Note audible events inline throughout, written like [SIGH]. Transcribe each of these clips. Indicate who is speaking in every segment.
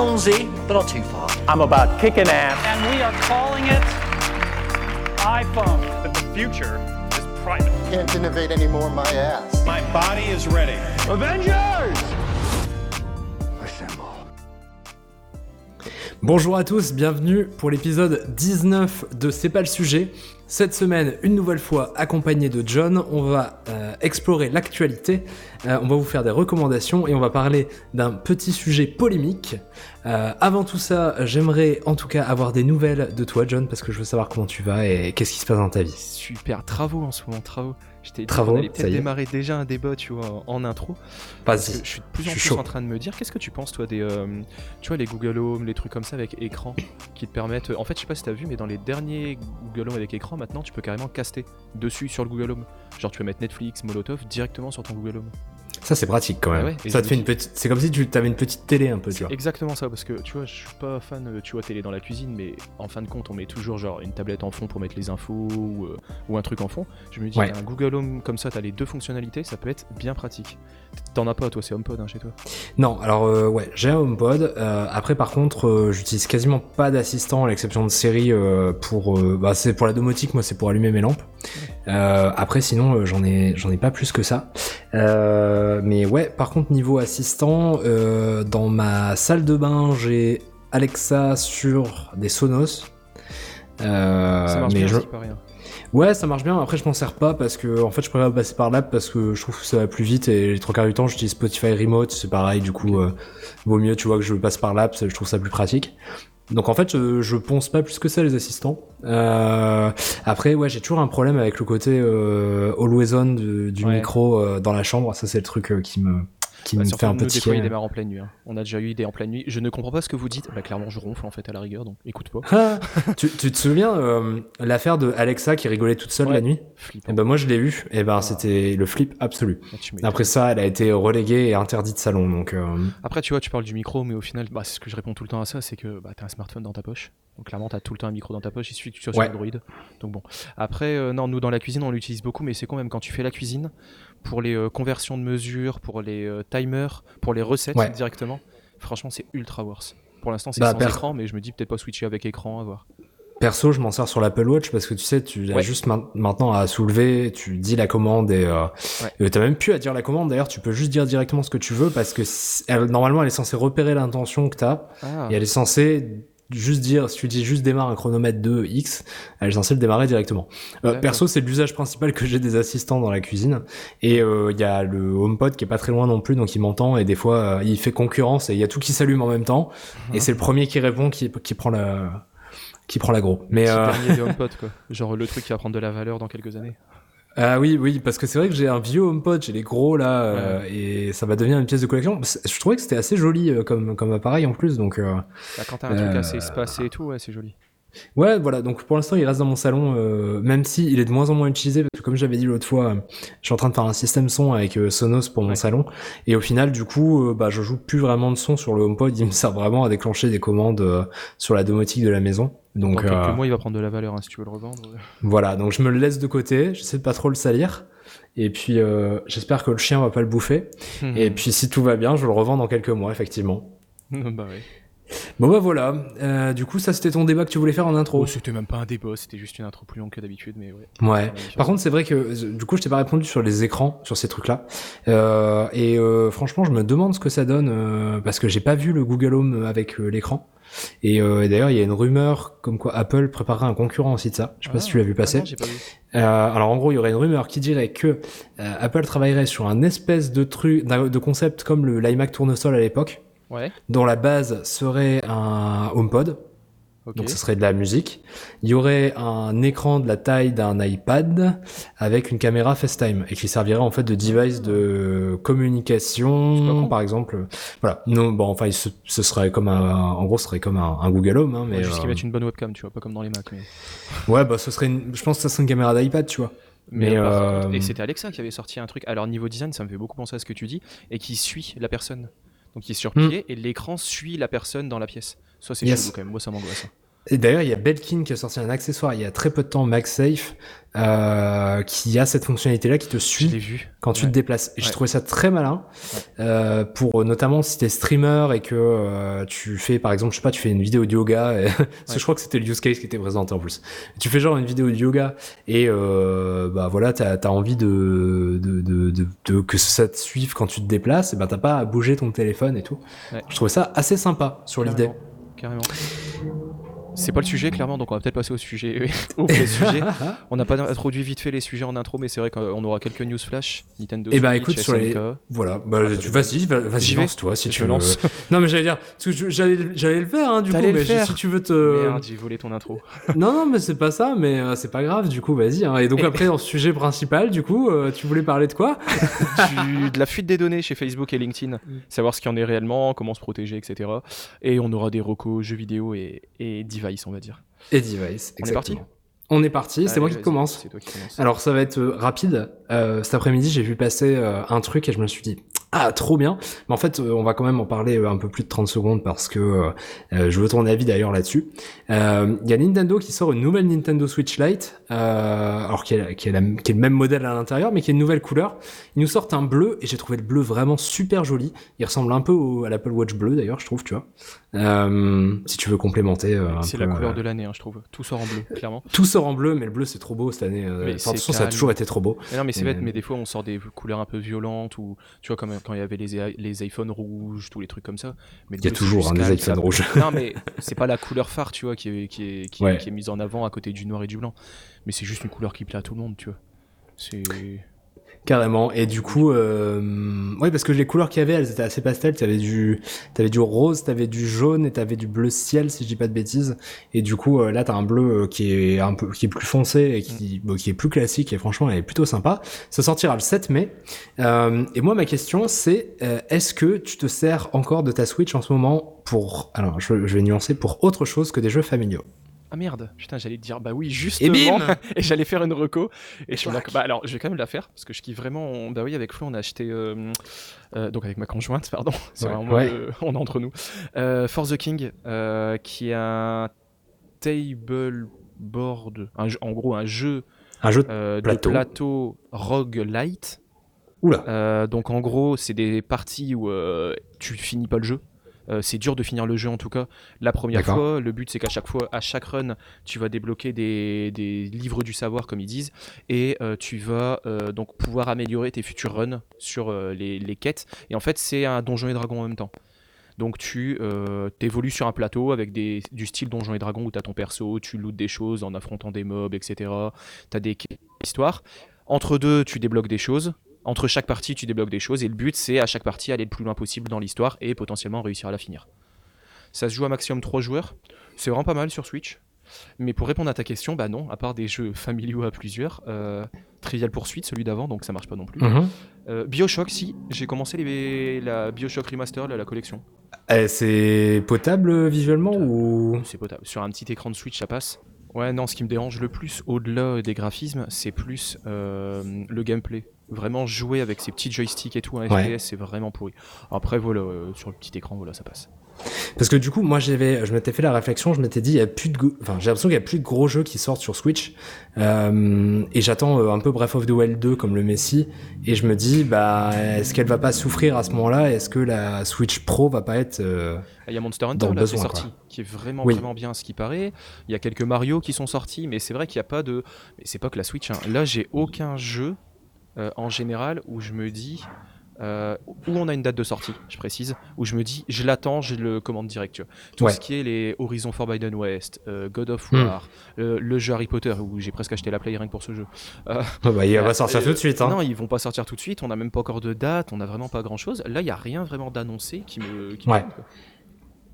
Speaker 1: allons-y, but not too far.
Speaker 2: I'm about kicking ass.
Speaker 3: And we are calling it iPhone.
Speaker 4: That the future is private.
Speaker 5: Can't innovate anymore, my ass.
Speaker 4: My body is ready.
Speaker 3: Avengers!
Speaker 5: Assemble.
Speaker 6: Bonjour à tous, bienvenue pour l'épisode 19 de C'est pas le sujet. Cette semaine, une nouvelle fois accompagné de John, on va euh, explorer l'actualité, euh, on va vous faire des recommandations et on va parler d'un petit sujet polémique. Euh, avant tout ça, j'aimerais en tout cas avoir des nouvelles de toi John parce que je veux savoir comment tu vas et qu'est-ce qui se passe dans ta vie.
Speaker 7: Super, travaux en ce moment, travaux. Dit qu'on allait peut-être
Speaker 6: est.
Speaker 7: démarrer déjà un débat, tu vois, en, intro. Parce que
Speaker 6: Vas-y.
Speaker 7: je suis de plus en
Speaker 6: je
Speaker 7: plus
Speaker 6: chaud.
Speaker 7: en train de me dire, qu'est-ce que tu penses, toi, des, euh, tu vois, les Google Home, les trucs comme ça avec écran, qui te permettent. En fait, je sais pas si t'as vu, mais dans les derniers Google Home avec écran, maintenant, tu peux carrément caster dessus sur le Google Home. Genre, tu peux mettre Netflix, Molotov directement sur ton Google Home.
Speaker 6: Ça c'est pratique quand même.
Speaker 7: Ah ouais, et
Speaker 6: ça te fait une petite. C'est comme si tu avais une petite télé un peu, tu vois.
Speaker 7: Exactement ça, parce que tu vois, je suis pas fan, euh, tu vois, télé dans la cuisine, mais en fin de compte, on met toujours genre une tablette en fond pour mettre les infos ou, euh, ou un truc en fond. Je me dis,
Speaker 6: Ouais.
Speaker 7: un Google Home comme ça, t'as les deux fonctionnalités, ça peut être bien pratique. T'en as pas, toi, c'est HomePod hein, chez toi.
Speaker 6: Non, alors euh, ouais, j'ai un HomePod. Euh, après, par contre, euh, j'utilise quasiment pas d'assistant à l'exception de série euh, pour. bah, c'est pour la domotique, moi, c'est pour allumer mes lampes. Après, sinon, j'en ai, j'en ai pas plus que ça. Mais ouais, par contre, niveau assistant, dans ma salle de bain, j'ai Alexa sur des Sonos.
Speaker 7: Ça marche
Speaker 6: mais
Speaker 7: bien,
Speaker 6: je-
Speaker 7: paraît, hein.
Speaker 6: Ouais, ça marche bien. Après, je m'en sers pas parce que, en fait, je préfère passer par l'app parce que je trouve que ça va plus vite et les trois quarts du temps, j'utilise Spotify Remote. C'est pareil, du coup, euh, vaut mieux, tu vois, que je passe par l'app. Je trouve ça plus pratique. Donc, en fait, je, je pense pas plus que ça les assistants. Euh, après, ouais, j'ai toujours un problème avec le côté euh, always on du, du
Speaker 7: Ouais.
Speaker 6: micro euh, dans la chambre. Ça, c'est le truc euh, qui me, qui
Speaker 7: Bah,
Speaker 6: me fait un
Speaker 7: nous, des fois, il démarre en pleine nuit. hein. On a déjà eu des en pleine nuit. Je ne comprends pas ce que vous dites. Bah, clairement, je ronfle en fait à la rigueur, donc écoute pas.
Speaker 6: Ah, tu, tu te souviens euh, l'affaire de Alexa qui rigolait toute seule
Speaker 7: Ouais.
Speaker 6: la nuit
Speaker 7: Flippant.
Speaker 6: Et ben moi je l'ai vu. Et ben
Speaker 7: Ah.
Speaker 6: c'était le flip absolu.
Speaker 7: Ah.
Speaker 6: Après ça, elle a été reléguée et interdite de salon. Donc, euh,
Speaker 7: Après, tu vois, tu parles du micro, mais au final, bah, c'est ce que je réponds tout le temps à ça, c'est que bah, t'as un smartphone dans ta poche. Donc clairement, t'as tout le temps un micro dans ta poche, il suffit que tu sois
Speaker 6: Ouais.
Speaker 7: sur Android. Donc bon. Après, euh, non, nous dans la cuisine, on l'utilise beaucoup, mais c'est quand même quand tu fais la cuisine, pour les euh, conversions de mesures, pour les euh, timers, pour les recettes
Speaker 6: Ouais.
Speaker 7: directement, franchement, c'est ultra worse. Pour l'instant, c'est
Speaker 6: Bah,
Speaker 7: sans
Speaker 6: per-
Speaker 7: écran, mais je me dis peut-être pas switcher avec écran, à voir.
Speaker 6: perso, je m'en sers sur l'Apple Watch parce que tu sais, tu as
Speaker 7: Ouais.
Speaker 6: juste main- maintenant à soulever, tu dis la commande et euh,
Speaker 7: Ouais.
Speaker 6: t'as même plus à dire la commande. D'ailleurs, tu peux juste dire directement ce que tu veux parce que elle- normalement, elle est censée repérer l'intention que t'as
Speaker 7: Ah,
Speaker 6: et elle est censée juste dire, si tu dis juste démarre un chronomètre de X, elle est censée le démarrer directement. Euh, perso, c'est l'usage principal que j'ai des assistants dans la cuisine. Et euh, il y a le HomePod qui est pas très loin non plus, donc il m'entend et des fois euh, il fait concurrence et il y a tout qui s'allume en même temps. Et c'est le premier qui répond qui, qui prend la qui prend l'agro. Mais euh,
Speaker 7: dernier [LAUGHS] HomePod, quoi. Genre le truc qui va prendre de la valeur dans quelques années.
Speaker 6: Ah oui oui parce que c'est vrai que j'ai un vieux HomePod, j'ai les gros là euh, et ça va devenir une pièce de collection. Je trouvais que c'était assez joli euh, comme comme appareil en plus donc. euh,
Speaker 7: Bah, quand t'as un truc
Speaker 6: Euh,
Speaker 7: assez espacé et tout, ouais, c'est joli.
Speaker 6: Ouais, voilà. Donc pour l'instant, il reste dans mon salon, euh, même si il est de moins en moins utilisé parce que comme j'avais dit l'autre fois, euh, je suis en train de faire un système son avec euh, Sonos pour mon
Speaker 7: Ouais.
Speaker 6: salon et au final, du coup, bah je joue plus vraiment de son sur le HomePod. Il me sert vraiment à déclencher des commandes sur la domotique de la maison. Donc
Speaker 7: Dans quelques mois, il va prendre de la valeur hein, si tu veux le revendre.
Speaker 6: voilà. Donc je me le laisse de côté. J'essaie de pas trop le salir. Et puis j'espère que le chien va pas le bouffer. Et puis si tout va bien, je le revends dans quelques mois, effectivement. [LAUGHS]
Speaker 7: bah ouais.
Speaker 6: Bon bah voilà. Euh, du coup, ça c'était ton débat que tu voulais faire en intro.
Speaker 7: Oh, c'était même pas un débat, c'était juste une intro plus longue que d'habitude, mais ouais.
Speaker 6: Ouais. Par contre, c'est vrai que euh, du coup, je t'ai pas répondu sur les écrans, sur ces trucs-là. Euh, et euh, franchement, je me demande ce que ça donne euh, parce que j'ai pas vu le Google Home avec euh, l'écran. Et, euh, et d'ailleurs, il y a une rumeur comme quoi Apple préparerait un concurrent aussi de ça. Je sais pas si tu l'as vu passer.
Speaker 7: Ah non, j'ai pas vu.
Speaker 6: Euh, alors en gros, il y aurait une rumeur qui dirait que euh, Apple travaillerait sur un espèce de truc, de concept comme le l'iMac tournesol à l'époque,
Speaker 7: Ouais,
Speaker 6: dont la base serait un HomePod. Donc ça serait de la musique. Il y aurait un écran de la taille d'un iPad avec une caméra FaceTime et qui servirait en fait de device de communication, par exemple. Voilà. Non, bon, enfin, ce, ce serait comme un, en gros, ce serait comme un, un Google Home, hein, mais
Speaker 7: Ouais, juste qu'ils
Speaker 6: euh,
Speaker 7: mettent une bonne webcam, tu vois, pas comme dans les Mac. Mais,
Speaker 6: ouais, bah, ce serait, une- je pense que ça serait une caméra d'iPad, tu vois. Mais, euh,
Speaker 7: Et c'était Alexa qui avait sorti un truc. Alors, niveau design, ça me fait beaucoup penser à ce que tu dis, et qui suit la personne. Donc, il est sur
Speaker 6: Hmm.
Speaker 7: pied, et l'écran suit la personne dans la pièce. Ça, c'est
Speaker 6: Yes.
Speaker 7: chelou quand même. Moi, ça m'angoisse. hein.
Speaker 6: Et d'ailleurs, il y a Belkin qui a sorti un accessoire il y a très peu de temps, MagSafe, euh, qui a cette fonctionnalité-là qui te suit
Speaker 7: vu.
Speaker 6: quand tu te déplaces. Et j'ai trouvé ça très malin, euh, pour notamment si t'es streamer et que euh, tu fais, par exemple, je sais pas, tu fais une vidéo de yoga, et... [LAUGHS] parce que je crois que c'était le use case qui était présenté en plus. Tu fais genre une vidéo de yoga et bah voilà, t'as as envie de, de, de, que ça te suive quand tu te déplaces, et ben t'as pas à bouger ton téléphone et tout. Je trouvais ça assez sympa sur l'idée.
Speaker 7: Carrément. C'est pas le sujet clairement, donc on va peut-être passer au sujet. [LAUGHS] au sujet. [LAUGHS] On n'a pas introduit vite fait les sujets en intro, mais c'est vrai qu'on aura quelques news flash. Nintendo.
Speaker 6: Eh bah, écoute, sur les-. Voilà, bah, tu- vas-y, va- vas-y, lance-toi si
Speaker 7: Je
Speaker 6: tu veux.
Speaker 7: lance.
Speaker 6: Non, mais j'allais dire, j'allais le faire, hein, du coup, mais si tu veux te.
Speaker 7: Merde, j'ai volé ton intro. [LAUGHS]
Speaker 6: Non, non, mais c'est pas ça, mais euh, c'est pas grave, du coup, vas-y. hein. Et donc, après, dans le sujet principal, du coup, euh, tu voulais parler de quoi
Speaker 7: Du- de la fuite des données chez Facebook et LinkedIn,
Speaker 6: Mm.
Speaker 7: savoir ce qu'il y en est réellement, comment se protéger, etc. Et on aura des recos jeux vidéo et, et device, on va dire.
Speaker 6: Et device,
Speaker 7: On est parti
Speaker 6: exactement. On est parti, c'est moi qui
Speaker 7: vas-y,
Speaker 6: commence.
Speaker 7: C'est toi qui commence.
Speaker 6: Alors ça va être euh, rapide. Euh, cet après-midi, j'ai vu passer euh, un truc et je me suis dit ah trop bien. Mais en fait, euh, on va quand même en parler euh, un peu plus de 30 secondes parce que euh, je veux ton avis d'ailleurs là-dessus. Euh, Il y a Nintendo qui sort une nouvelle Nintendo Switch Lite, euh, alors qui est, qui, est la- qui est le même modèle à l'intérieur, mais qui est une nouvelle couleur. Ils nous sortent un bleu et j'ai trouvé le bleu vraiment super joli. Il ressemble un peu au- à l'Apple Watch bleu d'ailleurs, je trouve, tu vois. Si tu veux complémenter.
Speaker 7: c'est la couleur de l'année, hein, je trouve. Tout sort en bleu, clairement.
Speaker 6: Tout sort en bleu, mais le bleu c'est trop beau cette année.
Speaker 7: Mais
Speaker 6: enfin, de toute façon, ça a toujours été trop beau.
Speaker 7: Mais non, mais c'est bête, mais des fois on sort des couleurs un peu violentes ou tu vois, comme quand il y avait les, les iPhones rouges, tous les trucs comme ça. Mais
Speaker 6: Il y a toujours hein, des
Speaker 7: calme,
Speaker 6: iPhones rouges.
Speaker 7: Non, mais c'est pas la couleur phare, tu vois, qui est, qui est, qui est-
Speaker 6: Ouais.
Speaker 7: qui est mise en avant à côté du noir et du blanc. Mais c'est juste une couleur qui plaît à tout le monde, tu vois. C'est.
Speaker 6: Carrément. Et du coup, euh, ouais, parce que les couleurs qu'il y avait, elles étaient assez pastel. T'avais du, t'avais du rose, t'avais du jaune et t'avais du bleu ciel, si je dis pas de bêtises. Et du coup, euh, là, t'as un bleu euh, qui est un peu, qui est plus foncé et qui, bon, qui est plus classique. Et franchement, elle est plutôt sympa. Ça sortira le 7 mai. Euh, et moi, ma question, c'est, euh, est-ce que tu te sers encore de ta Switch en ce moment pour, alors, je, je vais nuancer pour autre chose que des jeux familiaux?
Speaker 7: Ah merde, putain, j'allais te dire, bah oui, justement.
Speaker 6: bim [LAUGHS]
Speaker 7: Et j'allais faire une reco. Et je suis là, bah alors, je vais quand même la faire, parce que je kiffe vraiment. on- Bah oui, avec Flo, on a aché. euh, euh, donc avec ma conjointe, pardon. [LAUGHS] C'est
Speaker 6: Ouais.
Speaker 7: vraiment,
Speaker 6: Ouais.
Speaker 7: euh, on est entre nous. For the King, qui est un table board, un en gros un jeu
Speaker 6: Un jeu de Plateau.
Speaker 7: de plateau roguelite.
Speaker 6: Oula.
Speaker 7: Donc en gros, c'est des parties où tu finis pas le jeu. Euh, c'est dur de finir le jeu en tout cas. La première fois, le but c'est qu'à chaque fois, à chaque run, tu vas débloquer des, des livres du savoir comme ils disent, et euh, tu vas euh, donc pouvoir améliorer tes futurs runs sur les, les quêtes. Et en fait, c'est un donjon et dragon en même temps. Donc tu évolues sur un plateau avec des, du style donjon et dragon où tu as ton perso, tu lootes des choses en affrontant des mobs, etc. Tu as des histoires. Entre deux, tu débloques des choses. Entre chaque partie, tu débloques des choses. Et le but, c'est à chaque partie aller le plus loin possible dans l'histoire et potentiellement réussir à la finir. Ça se joue à maximum 3 joueurs. C'est vraiment pas mal sur Switch. Mais pour répondre à ta question, bah non, à part des jeux [LAUGHS] familiaux à plusieurs. euh, Trivial Poursuite, celui d'avant, donc ça marche pas non plus.
Speaker 6: Mhm.
Speaker 7: Euh, Bioshock, si, j'ai commencé les, la Bioshock Remaster, la collection.
Speaker 6: Eh, c'est potable visuellement ou?
Speaker 7: C'est potable. Sur un petit écran de Switch, ça passe. Ouais, non, ce qui me dérange le plus, au-delà des graphismes, c'est plus euh, le gameplay. Vraiment jouer avec ces petits joysticks et tout, un
Speaker 6: Ouais.
Speaker 7: FPS, c'est vraiment pourri. Après, voilà, euh, sur le petit écran, voilà, ça passe.
Speaker 6: Parce que du coup, moi, j'avais, je m'étais fait la réflexion, je m'étais dit, il y a plus de, enfin, j'ai l'impression qu'il y a plus de gros jeux qui sortent sur Switch, euh, et j'attends euh, un peu Breath of the Wild 2 comme le Messi, et je me dis, bah, est-ce qu'elle va pas souffrir à ce moment-là? Est-ce que la Switch Pro va pas être euh,
Speaker 7: Il y a Monster Hunter là, qui est
Speaker 6: besoin,
Speaker 7: sorti,
Speaker 6: quoi.
Speaker 7: qui est vraiment
Speaker 6: Oui.
Speaker 7: vraiment bien à ce qui paraît. Il y a quelques Mario qui sont sortis, mais c'est vrai qu'il n'y a pas de. Mais c'est pas que la Switch. hein. Là, j'ai aucun jeu euh, en général où je me dis. euh, où on a une date de sortie, je précise, où je me dis, je l'attends, je le commande direct. tu vois. Tout
Speaker 6: Ouais.
Speaker 7: ce qui est les Horizon Forbidden West, euh, God of
Speaker 6: Hmm.
Speaker 7: War, euh, le jeu Harry Potter, où j'ai presque acheté la Play rien que pour ce jeu. [LAUGHS]
Speaker 6: ah bah, il va sortir tout de suite, hein.
Speaker 7: Non, ils vont pas sortir tout de suite, on n'a même pas encore de date, on n'a vraiment pas grand chose. Là, il n'y a rien vraiment d'annoncé qui me. qui me
Speaker 6: Ouais.
Speaker 7: quoi.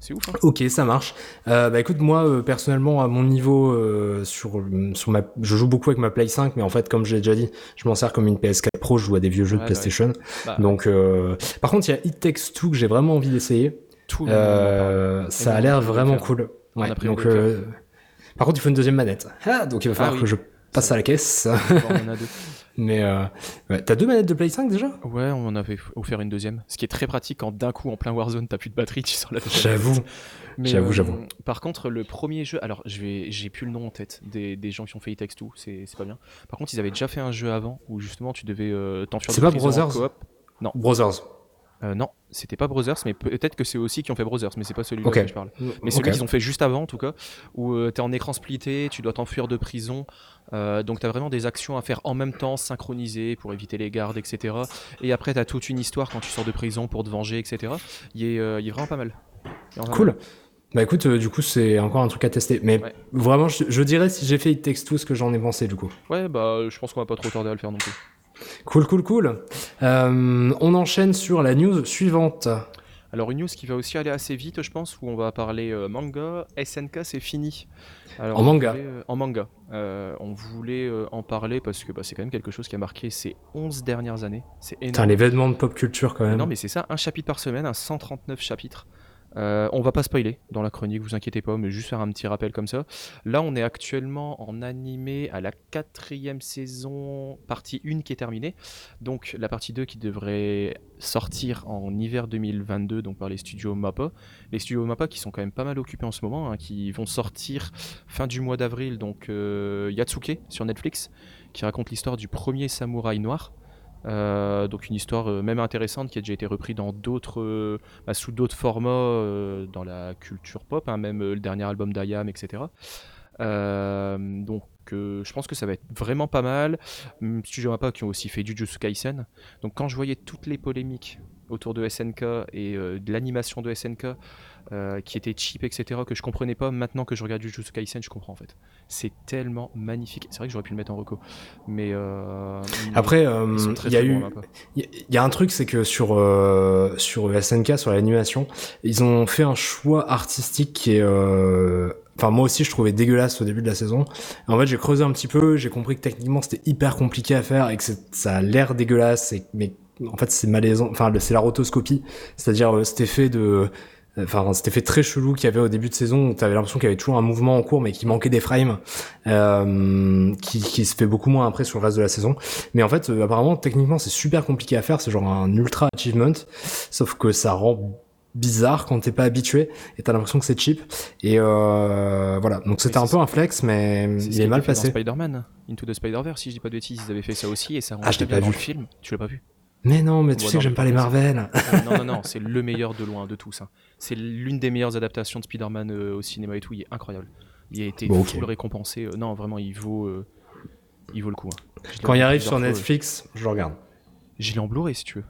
Speaker 7: C'est ouf, hein
Speaker 6: Ok, ça marche. Euh, bah écoute, moi euh, personnellement à mon niveau euh, sur sur ma, je joue beaucoup avec ma Play 5, mais en fait comme j'ai déjà dit, je m'en sers comme une PS4 Pro, je joue à des vieux jeux
Speaker 7: Ouais,
Speaker 6: de PlayStation.
Speaker 7: Bah,
Speaker 6: Donc, par contre, il y a It Takes Two que j'ai vraiment envie d'essayer.
Speaker 7: tout
Speaker 6: ça a l'air vraiment cool. Ouais, donc, par contre, il faut une deuxième manette. Ah, donc il va falloir
Speaker 7: oui.
Speaker 6: que je passe à la caisse.
Speaker 7: Bon, on en a deux. [LAUGHS]
Speaker 6: Mais euh, ouais. t'as deux manettes de Play 5 déjà?
Speaker 7: Ouais, on en avait offert une deuxième. Ce qui est très pratique quand d'un coup, en plein Warzone, t'as plus de batterie, tu sors la deuxième.
Speaker 6: J'avoue. J'avoue,
Speaker 7: euh,
Speaker 6: j'avoue.
Speaker 7: Par contre, le premier jeu, alors je vais, j'ai plus le nom en tête des, des gens qui ont fait It Takes Two, c'est c'est pas bien. Par contre, ils avaient déjà fait un jeu avant où justement tu devais euh, t'enfuir
Speaker 6: C'est
Speaker 7: de
Speaker 6: pas Brothers?
Speaker 7: coop.
Speaker 6: Brothers.
Speaker 7: Euh, non, c'était pas Brothers, mais peut-être que c'est aussi qui ont fait Brothers, mais c'est pas celui-là
Speaker 6: Ok.
Speaker 7: que je parle. Mais celui qu'ils ont fait juste avant, en tout cas, où euh, t'es en écran splitté, tu dois t'enfuir de prison, euh, donc t'as vraiment des actions à faire en même temps, synchronisées pour éviter les gardes, etc. Et après, t'as toute une histoire quand tu sors de prison pour te venger, etc. Il est, euh, vraiment pas mal. Pas
Speaker 6: Cool.
Speaker 7: mal.
Speaker 6: Bah écoute, euh, du coup, c'est encore un truc à tester. Mais
Speaker 7: Ouais.
Speaker 6: vraiment, je, je dirais si j'ai fait It Takes Two ce que j'en ai pensé, du coup.
Speaker 7: Ouais, bah je pense qu'on va pas trop tarder à le faire non plus.
Speaker 6: Cool, cool, cool. Euh, on enchaîne sur la news suivante.
Speaker 7: Alors une news qui va aussi aller assez vite, je pense, où on va parler euh, manga. SNK, c'est fini. Alors,
Speaker 6: En manga.
Speaker 7: voulait, euh, En manga. Euh, on voulait euh, en parler parce que bah, c'est quand même quelque chose qui a marqué ces 11 dernières années. C'est énorme.
Speaker 6: l'événement de pop culture quand même.
Speaker 7: Non mais c'est ça, un chapitre par semaine, un 139 chapitres. Euh, on va pas spoiler dans la chronique, vous inquiétez pas, mais juste faire un petit rappel comme ça. Là, on est actuellement en animé à la quatrième saison, partie 1 qui est terminée. Donc la partie 2 qui devrait sortir en hiver 2022, donc par les studios MAPPA. Les studios MAPPA qui sont quand même pas mal occupés en ce moment, hein, qui vont sortir fin du mois d'avril, donc euh, Yatsuke sur Netflix, qui raconte l'histoire du premier samouraï noir. Euh, donc une histoire euh, même intéressante qui a déjà été reprise dans d'autres, euh, bah, sous d'autres formats dans la culture pop, hein, même le dernier album d'Ayam, etc. Donc je pense que ça va être vraiment pas mal. Hum, Studio Mappa qui ont aussi fait Jujutsu Kaisen. Donc quand je voyais toutes les polémiques autour de SNK et de l'animation de SNK euh, qui était cheap, etc., que je comprenais pas, maintenant que je regarde Jujutsu Kaisen, je comprends en fait. C'est tellement magnifique. C'est vrai que j'aurais pu le mettre en reco. Mais euh,
Speaker 6: Après, euh, il y a eu, il y, a un truc, c'est que sur sur SNK, sur l'animation, ils ont fait un choix artistique qui est, enfin moi aussi je trouvais dégueulasse au début de la saison. Et en fait, j'ai creusé un petit peu, j'ai compris que techniquement c'était hyper compliqué à faire et que ça a l'air dégueulasse, et, mais en fait c'est malaisant. Enfin, c'est la rotoscopie, c'est-à-dire euh, cet effet de Enfin, cet effet très chelou qu'il y avait au début de saison où t'avais l'impression qu'il y avait toujours un mouvement en cours mais qu'il manquait des frames, euh, qui, qui se fait beaucoup moins après sur le reste de la saison. Mais en fait, euh, apparemment, techniquement, c'est super compliqué à faire. C'est genre un ultra achievement. Sauf que ça rend bizarre quand t'es pas habitué et t'as l'impression que c'est cheap. Et euh, voilà. Donc c'était un peu un flex, mais il
Speaker 7: qui
Speaker 6: est mal passé.
Speaker 7: Spider-Man, Into the Spider-Verse, si je dis pas de bêtises, ils avaient fait ça aussi et ça
Speaker 6: Ah, je l'ai
Speaker 7: bien
Speaker 6: pas
Speaker 7: dans
Speaker 6: vu.
Speaker 7: le film. Tu l'as pas vu
Speaker 6: Mais non, mais tu sais que j'aime pas les Marvel.
Speaker 7: Non, non, non, c'est le meilleur de loin de tous. hein. C'est l'une des meilleures adaptations de Spider-Man euh, au cinéma et tout. Il est incroyable. Il a été
Speaker 6: Bon,
Speaker 7: full récompensé. Euh, non, vraiment, il vaut, euh, il vaut le coup. hein.
Speaker 6: Quand il arrive sur
Speaker 7: fois,
Speaker 6: Netflix, je le regarde.
Speaker 7: Je l'ai en Blu-ray si tu veux.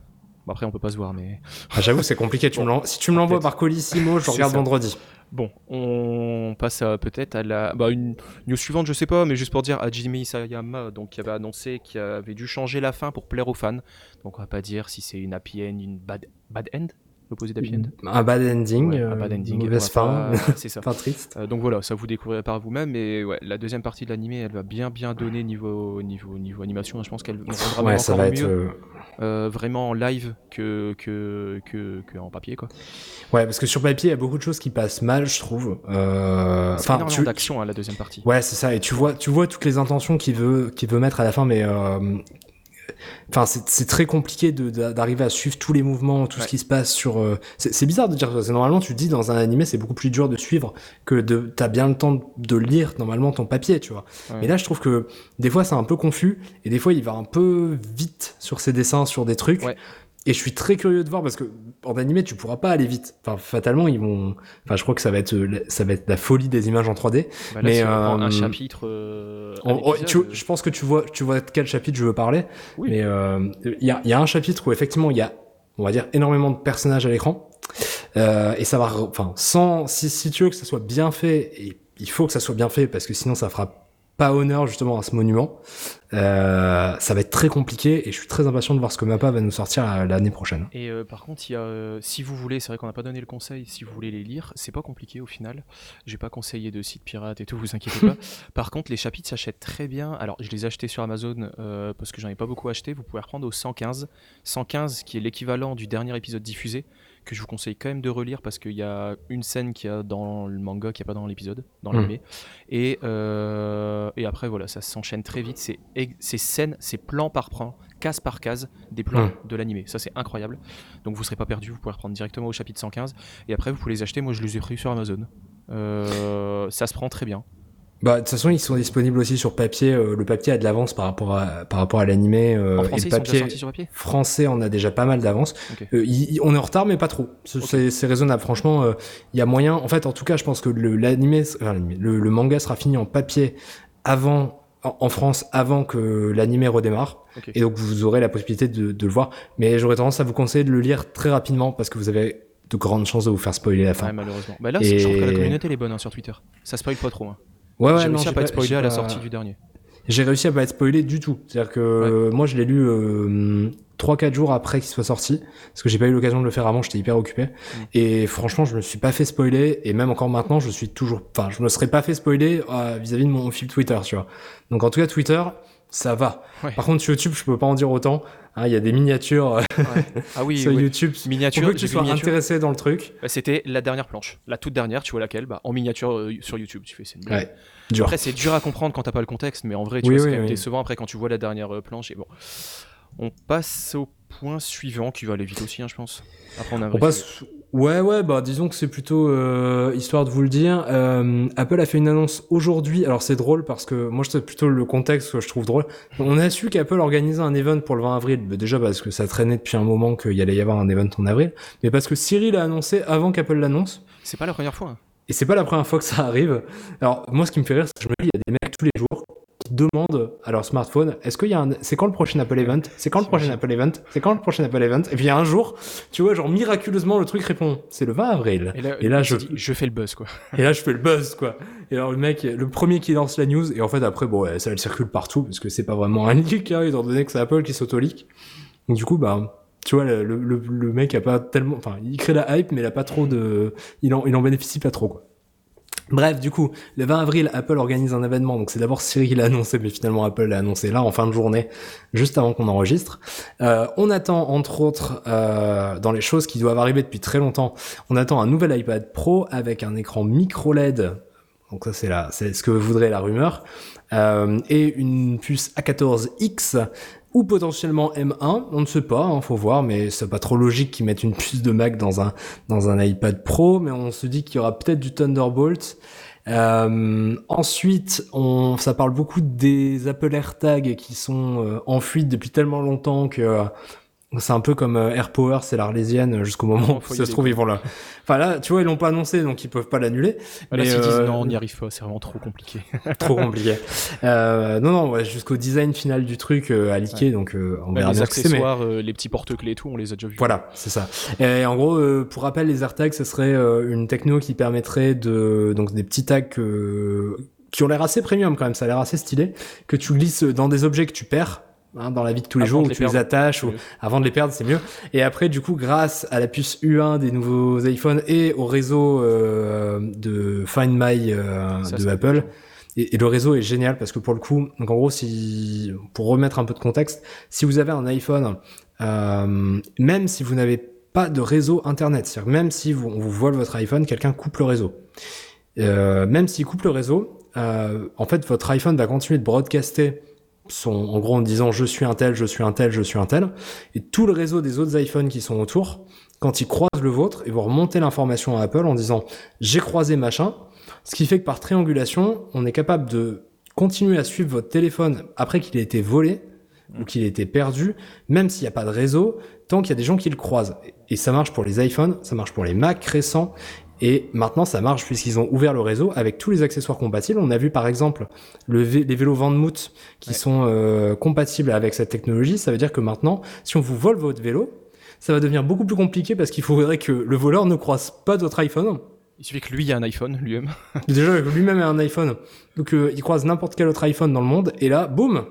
Speaker 7: Bon, après, on peut pas se voir, mais.
Speaker 6: Ah, J'avoue, c'est compliqué. Tu me l'en- si tu me l'envoies par Colissimo, je [LAUGHS] regarde
Speaker 7: ça.
Speaker 6: vendredi.
Speaker 7: Bon, on passe à- peut-être à la bah, une news suivante, je sais pas, mais juste pour dire, Hajime Isayama, donc qui avait annoncé qu'il avait dû changer la fin pour plaire aux fans. Donc on va pas dire si c'est une happy end, une bad bad end, l'opposé d'happy end.
Speaker 6: Un bad ending,
Speaker 7: Ouais, un
Speaker 6: euh,
Speaker 7: bad ending,
Speaker 6: mauvaise fin,
Speaker 7: pas- c'est ça. [LAUGHS]
Speaker 6: fin triste.
Speaker 7: Euh, donc voilà, ça vous découvrirez par vous-même. Mais ouais, la deuxième partie de l'animé, elle va bien bien donner niveau niveau niveau animation. Je pense qu'elle rendra
Speaker 6: Ouais, ça va être.
Speaker 7: mieux,
Speaker 6: euh,
Speaker 7: vraiment en live que que que, que en papier quoi.
Speaker 6: Ouais, parce que sur papier, il y a beaucoup de choses qui passent mal, je trouve. Euh...
Speaker 7: C'est
Speaker 6: Enfin, tu...
Speaker 7: d'action hein, la deuxième partie.
Speaker 6: Ouais, c'est ça. Et tu vois, tu vois toutes les intentions qu'il veut, qu'il veut mettre à la fin, mais euh... enfin, c'est très compliqué d'arriver à suivre tous les mouvements, tout
Speaker 7: Ouais.
Speaker 6: ce qui se passe sur. euh, C'est bizarre de dire ça. C'est normalement, tu te dis dans un animé, c'est beaucoup plus dur de suivre que de. T'as bien le temps de lire normalement ton papier, tu vois.
Speaker 7: Ouais.
Speaker 6: Mais là, je trouve que des fois, c'est un peu confus, et des fois, il va un peu vite sur ses dessins, sur des trucs.
Speaker 7: Ouais.
Speaker 6: Et je suis très curieux de voir parce que en animé, tu pourras pas aller vite. Enfin, fatalement, ils vont. Enfin, je crois que ça va être, euh, ça va être la folie des images en 3D.
Speaker 7: Bah là,
Speaker 6: Mais,
Speaker 7: si on prend un
Speaker 6: euh,
Speaker 7: chapitre. euh,
Speaker 6: On-
Speaker 7: l'épisode,
Speaker 6: tu-
Speaker 7: euh,
Speaker 6: je pense que tu vois, tu vois de quel chapitre je veux parler.
Speaker 7: Oui.
Speaker 6: Mais euh, il y, a, il y a un chapitre où effectivement il y a, on va dire, énormément de personnages à l'écran. Euh, et ça va, enfin, sans, si, si tu veux que ça soit bien fait, et il faut que ça soit bien fait parce que sinon ça fera pas honneur justement à ce monument. Euh, ça va être très compliqué et je suis très impatient de voir ce que Mappa va nous sortir l'année prochaine.
Speaker 7: Et euh, par contre, il y a, euh, si vous voulez, c'est vrai qu'on n'a pas donné le conseil, si vous voulez les lire, c'est pas compliqué au final. J'ai pas conseillé de sites pirates et tout, vous inquiétez pas. [LAUGHS] par contre, les chapitres s'achètent très bien. Alors, je les ai achetés sur Amazon parce que j'en ai pas beaucoup acheté. Vous pouvez reprendre au 115. 115 qui est l'équivalent du dernier épisode diffusé, que je vous conseille quand même de relire parce qu'il y a une scène qui a dans le manga qui a pas dans l'épisode, dans
Speaker 6: Mm.
Speaker 7: l'animé. Et, euh, et après, voilà, ça s'enchaîne très vite. C'est ex- c'est scène, c'est plan par plan, case par case, des plans
Speaker 6: Mm.
Speaker 7: de l'animé. Ça, c'est incroyable. Donc vous serez pas perdu, vous pouvez reprendre directement au chapitre 115. Et après, vous pouvez les acheter. Moi, je les ai pris sur Amazon. Euh, ça se prend très bien.
Speaker 6: Bah, de toute façon, ils sont disponibles aussi sur papier. euh, le papier a de l'avance par rapport à, par rapport à l'animé. euh, et le papier
Speaker 7: sur papier
Speaker 6: français, on a déjà pas mal d'avance. Euh, on est en retard, mais pas trop. C'est c'est raisonnable. Franchement, il y a moyen. En fait, en tout cas, je pense que le, l'animé, enfin, le, le manga sera fini en papier avant, en, en France, avant que l'animé redémarre. Et donc, vous aurez la possibilité de, de le voir. Mais j'aurais tendance à vous conseiller de le lire très rapidement parce que vous avez de grandes chances de vous faire spoiler la fin.
Speaker 7: Ouais, malheureusement. Bah là,
Speaker 6: Et-
Speaker 7: je trouve que la communauté elle est bonne hein, sur Twitter. Ça spoil pas trop. Hein.
Speaker 6: Ouais, ouais,
Speaker 7: j'ai réussi à pas être spoilé à la sortie du dernier.
Speaker 6: J'ai réussi à pas être spoilé du tout. C'est-à-dire que euh, moi, je l'ai lu euh, 3-4 jours après qu'il soit sorti, parce que j'ai pas eu l'occasion de le faire avant, j'étais hyper occupé.
Speaker 7: Mm.
Speaker 6: Et franchement, je me suis pas fait spoiler, et même encore maintenant, je suis toujours... Enfin, je me serais pas fait spoiler euh, vis-à-vis de mon fil Twitter, tu vois. Donc en tout cas, Twitter, ça va.
Speaker 7: Ouais.
Speaker 6: Par contre, sur YouTube, je peux pas en dire autant. Hein, Il y a des miniatures euh,
Speaker 7: Ah oui, [LAUGHS]
Speaker 6: sur. YouTube.
Speaker 7: miniature.
Speaker 6: Pour que tu sois
Speaker 7: miniature.
Speaker 6: intéressé dans le truc.
Speaker 7: Bah, C'était la dernière planche, la toute dernière. Tu vois laquelle? Bah, En miniature euh, sur YouTube. Tu fais c'est une blague.
Speaker 6: Ouais. Dur.
Speaker 7: Après, c'est dur à comprendre quand t'as pas le contexte, mais en vrai, tu
Speaker 6: Oui,
Speaker 7: vois, c'est décevant après quand tu vois la dernière euh, planche. Et bon, on passe au point suivant qui va aller vite aussi, hein, je pense. Après, on a
Speaker 6: On passe. Ouais, ouais, bah disons que c'est plutôt euh, histoire de vous le dire. Euh, Apple a fait une annonce aujourd'hui. Alors c'est drôle parce que moi, c'est plutôt le contexte que je trouve drôle. On a su qu'Apple organisait un event pour le 20 avril. Bah, déjà parce que ça traînait depuis un moment qu'il y allait y avoir un event en avril, mais parce que Siri l'a annoncé avant qu'Apple l'annonce.
Speaker 7: C'est pas la première fois. hein.
Speaker 6: Et c'est pas la première fois que ça arrive. Alors moi, ce qui me fait rire, c'est que je me dis, il y a des mecs tous les jours qui demandent à leur smartphone, est-ce qu'il y a un, c'est quand le prochain Apple Event? C'est quand le prochain Apple Event? C'est quand le prochain Apple Event? Et puis un jour, tu vois, genre miraculeusement, le truc répond, c'est le 20 avril.
Speaker 7: Et là,
Speaker 6: Et là, je,
Speaker 7: dit, je fais le buzz, quoi. [LAUGHS]
Speaker 6: et là, je fais le buzz, quoi. Et alors le mec, le premier qui lance la news, et en fait après, bon, ouais, ça elle circule partout parce que c'est pas vraiment un leak, hein, étant donné que c'est Apple qui s'auto-leak. Donc du coup, bah. Tu vois, le, le, le mec a pas tellement, enfin, il crée la hype, mais il a pas trop de, il en, il en bénéficie pas trop, quoi. Bref, du coup, le 20 avril, Apple organise un événement. Donc c'est d'abord Siri qui l'a annoncé, mais finalement Apple l'a annoncé là en fin de journée, juste avant qu'on enregistre. Euh, on attend entre autres euh, dans les choses qui doivent arriver depuis très longtemps. On attend un nouvel iPad Pro avec un écran micro LED. Donc ça c'est ce que voudrait la rumeur. Euh, et une puce A14X ou potentiellement M1, on ne sait pas, hein, faut voir, mais c'est pas trop logique qu'ils mettent une puce de Mac dans un dans un iPad Pro, mais on se dit qu'il y aura peut-être du Thunderbolt. Euh, ensuite, on, ça parle beaucoup des Apple AirTags qui sont euh, en fuite depuis tellement longtemps que c'est un peu comme euh, AirPower, c'est l'Arlésienne jusqu'au moment où ça se trouve ils vont là. Enfin là, tu vois, ils l'ont pas annoncé, donc ils peuvent pas l'annuler.
Speaker 7: Là,
Speaker 6: Mais,
Speaker 7: disent
Speaker 6: euh,
Speaker 7: non, on n'y arrive pas, c'est vraiment trop compliqué. [LAUGHS]
Speaker 6: Trop compliqué. Euh, non, non, ouais, jusqu'au design final du truc euh, à liker, donc euh, on
Speaker 7: Même
Speaker 6: verra
Speaker 7: les
Speaker 6: mais-
Speaker 7: accessoires, euh, les petits porte-clés et tout, on les a déjà vus.
Speaker 6: Voilà, c'est ça. Et en gros, euh, pour rappel, les AirTags, ce serait euh, une techno qui permettrait de donc des petits tags euh, qui ont l'air assez premium quand même, ça a l'air assez stylé, que tu glisses dans des objets que tu perds. Hein, dans la vie de tous les
Speaker 7: Avant
Speaker 6: jours où
Speaker 7: les
Speaker 6: tu les attaches ou avant de les perdre c'est mieux. Et après du coup grâce à la puce U1 des nouveaux iPhones et au réseau euh, de Find My euh,
Speaker 7: Ça,
Speaker 6: de Apple et, et le réseau est génial parce que pour le coup, donc en gros, si pour remettre un peu de contexte, si vous avez un iPhone, euh, même si vous n'avez pas de réseau internet, c'est-à-dire même si vous, on vous vole votre iPhone, quelqu'un coupe le réseau. Même s'il coupe le réseau, en fait, votre iPhone va continuer de broadcaster son, en gros en disant je suis un tel, je suis un tel, je suis un tel, et tout le réseau des autres iPhones qui sont autour, quand ils croisent le vôtre, ils vont remonter l'information à Apple en disant j'ai croisé machin, ce qui fait que par triangulation, on est capable de continuer à suivre votre téléphone après qu'il ait été volé ou qu'il ait été perdu, même s'il n'y a pas de réseau, tant qu'il y a des gens qui le croisent. Et ça marche pour les iPhones, ça marche pour les Mac récents, et maintenant ça marche puisqu'ils ont ouvert le réseau avec tous les accessoires compatibles. On a vu par exemple le vé- les vélos Vanmouth qui
Speaker 7: Ouais.
Speaker 6: sont euh, compatibles avec cette technologie. Ça veut dire que maintenant, si on vous vole votre vélo, ça va devenir beaucoup plus compliqué parce qu'il faudrait que le voleur ne croise pas votre iPhone.
Speaker 7: Il suffit que lui ait un iPhone, lui-même.
Speaker 6: Déjà, lui-même a un iPhone. Donc, euh, il croise n'importe quel autre iPhone dans le monde. Et là, boum,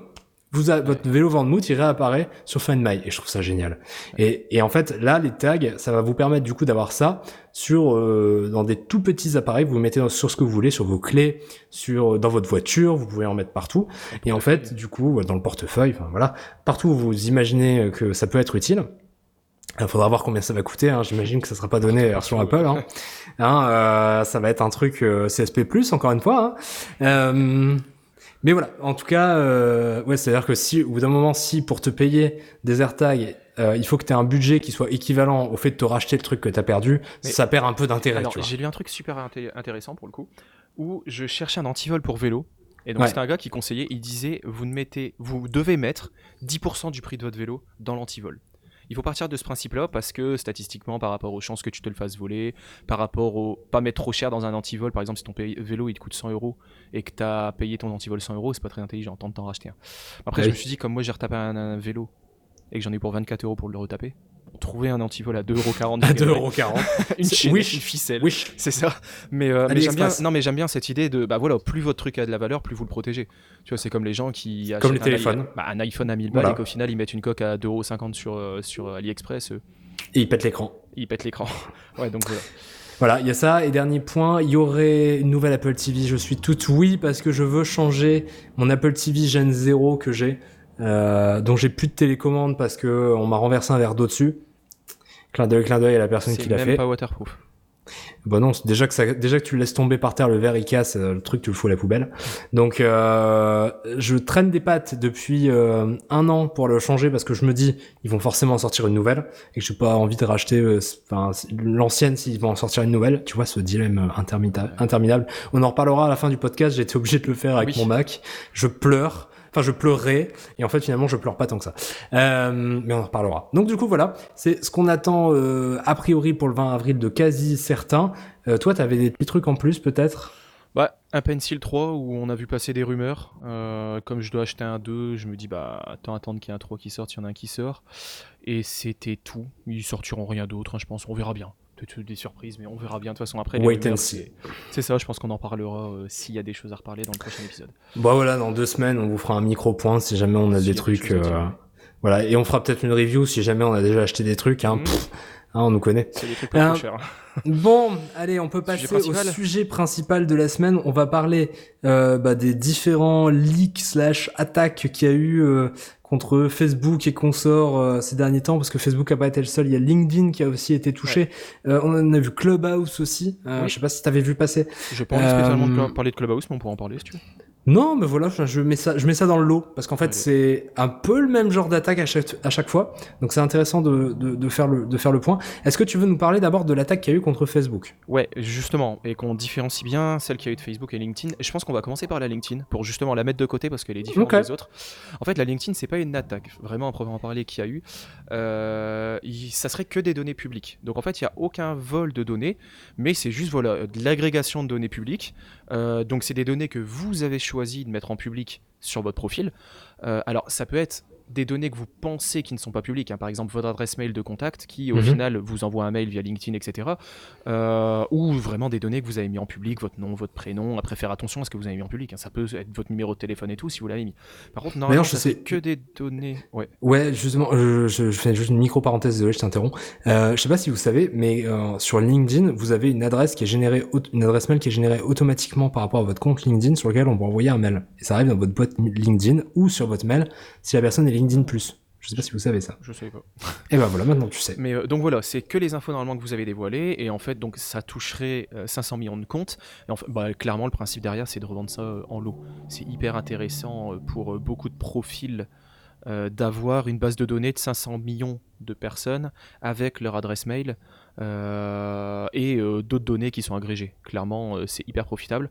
Speaker 6: vous a, votre vélo Vanmouth, il réapparaît sur Find My. Et je trouve ça génial. Et, et en fait, là, les tags, ça va vous permettre du coup d'avoir ça sur euh, dans des tout petits appareils. Vous mettez dans- sur ce que vous voulez, sur vos clés, sur dans votre voiture. Vous pouvez en mettre partout. Et en fait, du coup, dans le portefeuille, enfin voilà, partout où vous imaginez que ça peut être utile. Il faudra voir combien ça va coûter. Hein. J'imagine que ça sera pas donné version Apple. Hein. Hein, euh, ça va être un truc euh, CSP+ encore une fois. Hein. Euh, mais voilà. En tout cas, euh, ouais, c'est-à-dire que si au bout d'un moment, si pour te payer des AirTags, euh, il faut que tu aies un budget qui soit équivalent au fait de te racheter le truc que tu as perdu,
Speaker 7: Mais-
Speaker 6: ça perd un peu d'intérêt.
Speaker 7: J'ai lu un truc super inté- intéressant pour le coup, où je cherchais un antivol pour vélo. Et donc,
Speaker 6: Ouais.
Speaker 7: c'était un gars qui conseillait, il disait vous, ne mettez, vous devez mettre 10% du prix de votre vélo dans l'antivol. Il faut partir de ce principe-là parce que statistiquement, par rapport aux chances que tu te le fasses voler, par rapport au pas mettre trop cher dans un antivol, par exemple, si ton vélo il te coûte 100 euros et que tu as payé ton antivol 100 euros, c'est pas très intelligent, tente t'en racheter un. Après,
Speaker 6: Ah
Speaker 7: je me suis dit, comme moi j'ai retapé un, un vélo et que j'en ai pour 24 euros pour le retaper, trouver un antivol à 2,40
Speaker 6: À
Speaker 7: euros,
Speaker 6: 2,40€. [LAUGHS]
Speaker 7: une chaîne,
Speaker 6: Wish.
Speaker 7: une ficelle.
Speaker 6: Wish.
Speaker 7: C'est ça. Mais, euh, mais j'aime bien,
Speaker 6: AliExpress.
Speaker 7: non, mais j'aime bien cette idée de, bah voilà, plus votre truc a de la valeur, plus vous le protégez. Tu vois, c'est comme les gens qui
Speaker 6: Comme
Speaker 7: achètent
Speaker 6: les
Speaker 7: un,
Speaker 6: téléphones.
Speaker 7: bah, un iPhone à 1000 balles
Speaker 6: Voilà.
Speaker 7: et qu'au final ils mettent une coque à 2,50€ sur, euh, sur AliExpress, euh,
Speaker 6: Et il pète l'écran.
Speaker 7: ils pètent l'écran. [LAUGHS] ouais, donc voilà.
Speaker 6: Voilà, il y a ça. Et dernier point, il y aurait une nouvelle Apple TV. Je suis tout oui parce que je veux changer mon Apple TV Gen 0 que j'ai, euh, dont j'ai plus de télécommande parce que on m'a renversé un verre d'eau dessus. Clin d'œil, clin d'œil à la personne qui
Speaker 7: C'est
Speaker 6: l'a
Speaker 7: même
Speaker 6: fait.
Speaker 7: pas waterproof.
Speaker 6: Bon non, c'est déjà que ça, déjà que tu le laisses tomber par terre, le verre il casse, euh, le truc tu le fous à la poubelle. Donc euh, je traîne des pattes depuis euh, un an pour le changer parce que je me dis ils vont forcément sortir une nouvelle et que j'ai pas envie de racheter euh, enfin, l'ancienne s'ils vont en sortir une nouvelle. Tu vois ce dilemme interminable. On en reparlera à la fin du podcast. J'ai été obligé de le faire avec
Speaker 7: Oui.
Speaker 6: mon Mac. Je pleure. Enfin, je pleurerai, et en fait, finalement, je pleure pas tant que ça. Euh, mais on en reparlera. Donc, du coup, voilà, c'est ce qu'on attend euh, a priori pour le 20 avril de quasi certains. Euh, toi, t'avais des petits trucs en plus, peut-être?
Speaker 7: Bah, un Pencil 3 où on a vu passer des rumeurs. Euh, comme je dois acheter un 2, je me dis, bah, attends, attendre qu'il y ait un 3 qui sorte, il y en a un qui sort. Et c'était tout. Ils sortiront rien d'autre, hein, je pense. On verra bien. Peut-être des surprises, mais on verra bien. De toute façon, après,
Speaker 6: Wait
Speaker 7: rumeurs,
Speaker 6: and see.
Speaker 7: c'est- ça. Je pense qu'on en parlera euh, s'il y a des choses à reparler dans le prochain épisode.
Speaker 6: Bon, voilà, dans deux semaines, on vous fera un micro-point si jamais on a des trucs. euh, Voilà, et on fera peut-être une review si jamais on a déjà acheté des trucs. Hein. Pff, hein, on nous connaît.
Speaker 7: C'est des trucs pas
Speaker 6: Euh,
Speaker 7: trop chers. hein. [LAUGHS]
Speaker 6: Bon, allez, on peut passer au sujet principal de la semaine. On va parler euh, bah, des différents leaks slash attaques qu'il y a eu euh, contre Facebook et consorts euh, ces derniers temps, parce que Facebook a pas été le seul. Il y a LinkedIn qui a aussi été touché. Euh, on en a vu Clubhouse aussi. Euh,
Speaker 7: Oui.
Speaker 6: Je sais pas si t'avais vu passer.
Speaker 7: Je pas envie spécialement de parler de Clubhouse, mais on pourra en parler si tu veux.
Speaker 6: Non, mais voilà, je mets ça, je mets ça dans le lot parce qu'en fait c'est un peu le même genre d'attaque à chaque, à chaque fois. Donc c'est intéressant de, de, de faire le de faire le point. Est-ce que tu veux nous parler d'abord de l'attaque qu'il y a eu contre Facebook?
Speaker 7: Ouais, justement, et qu'on différencie bien celle qui a eu de Facebook et LinkedIn. Je pense qu'on va commencer par la LinkedIn pour justement la mettre de côté parce qu'elle est différente des autres. En fait, la LinkedIn, c'est pas une attaque, vraiment à proprement parler, qu'il y a eu. Euh, ça serait que des données publiques. Donc en fait, il n'y a aucun vol de données, mais c'est juste voilà, de l'agrégation de données publiques. Euh, donc c'est des données que vous avez choisi de mettre en public sur votre profil. Euh, alors ça peut être des données que vous pensez qui ne sont pas publiques, hein. par exemple votre adresse mail de contact qui au
Speaker 6: Mhm.
Speaker 7: final vous envoie un mail via LinkedIn, etc. Euh, ou vraiment des données que vous avez mis en public, votre nom, votre prénom. Après faire attention à ce que vous avez mis en public, hein. ça peut être votre numéro de téléphone et tout si vous l'avez mis. Par contre, normalement,
Speaker 6: je
Speaker 7: ça
Speaker 6: sais-
Speaker 7: que des données. Ouais.
Speaker 6: Ouais, justement, je, je, je fais juste une micro parenthèse, désolé, je t'interromps. Euh, je sais pas si vous savez, mais euh, sur LinkedIn, vous avez une adresse qui est générée, une adresse mail qui est générée automatiquement par rapport à votre compte LinkedIn sur lequel on va envoyer un mail. Et ça arrive dans votre boîte LinkedIn ou sur votre mail si la personne est LinkedIn plus. Je sais pas si vous savez ça.
Speaker 7: Je sais pas. [LAUGHS]
Speaker 6: Et ben voilà, maintenant tu sais.
Speaker 7: Mais euh, donc voilà, c'est que les infos normalement que vous avez dévoilées et en fait donc ça toucherait euh, 500 millions de comptes. Et en fait, bah, clairement le principe derrière c'est de revendre ça euh, en lot. C'est hyper intéressant euh, pour euh, beaucoup de profils euh, d'avoir une base de données de 500 millions de personnes avec leur adresse mail euh, et euh, d'autres données qui sont agrégées. Clairement euh, c'est hyper profitable.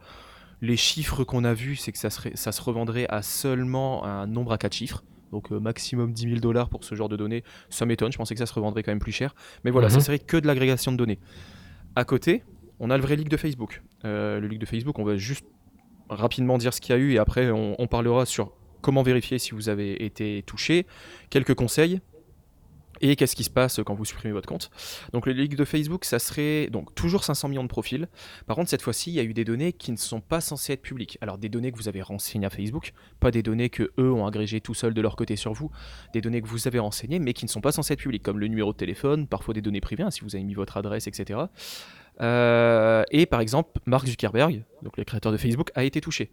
Speaker 7: Les chiffres qu'on a vus, c'est que ça, serait, ça se revendrait à seulement un nombre à 4 chiffres. Donc euh, maximum 10 000 dollars pour ce genre de données. Ça m'étonne, je pensais que ça se revendrait quand même plus cher. Mais voilà,
Speaker 6: Mhm.
Speaker 7: ça serait que de l'agrégation de données. À côté, on a le vrai leak de Facebook. Euh, le leak de Facebook, on va juste rapidement dire ce qu'il y a eu et après on, on parlera sur comment vérifier si vous avez été touché, quelques conseils et qu'est-ce qui se passe quand vous supprimez votre compte? Donc le leak de Facebook, ça serait donc toujours 500 millions de profils. Par contre, cette fois-ci, il y a eu des données qui ne sont pas censées être publiques. Alors des données que vous avez renseignées à Facebook, pas des données que eux ont agrégées tout seuls de leur côté sur vous, des données que vous avez renseignées mais qui ne sont pas censées être publiques, comme le numéro de téléphone, parfois des données privées, hein, si vous avez mis votre adresse, etc. Euh, et par exemple, Mark Zuckerberg, le créateur de Facebook, a été touché.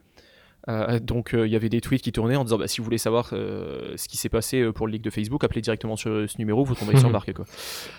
Speaker 7: Euh, donc euh, il y avait des tweets qui tournaient en disant bah, si vous voulez savoir euh, ce qui s'est passé pour le leak de Facebook, appelez directement sur ce numéro, vous tomberez sur [LAUGHS] le marqué quoi.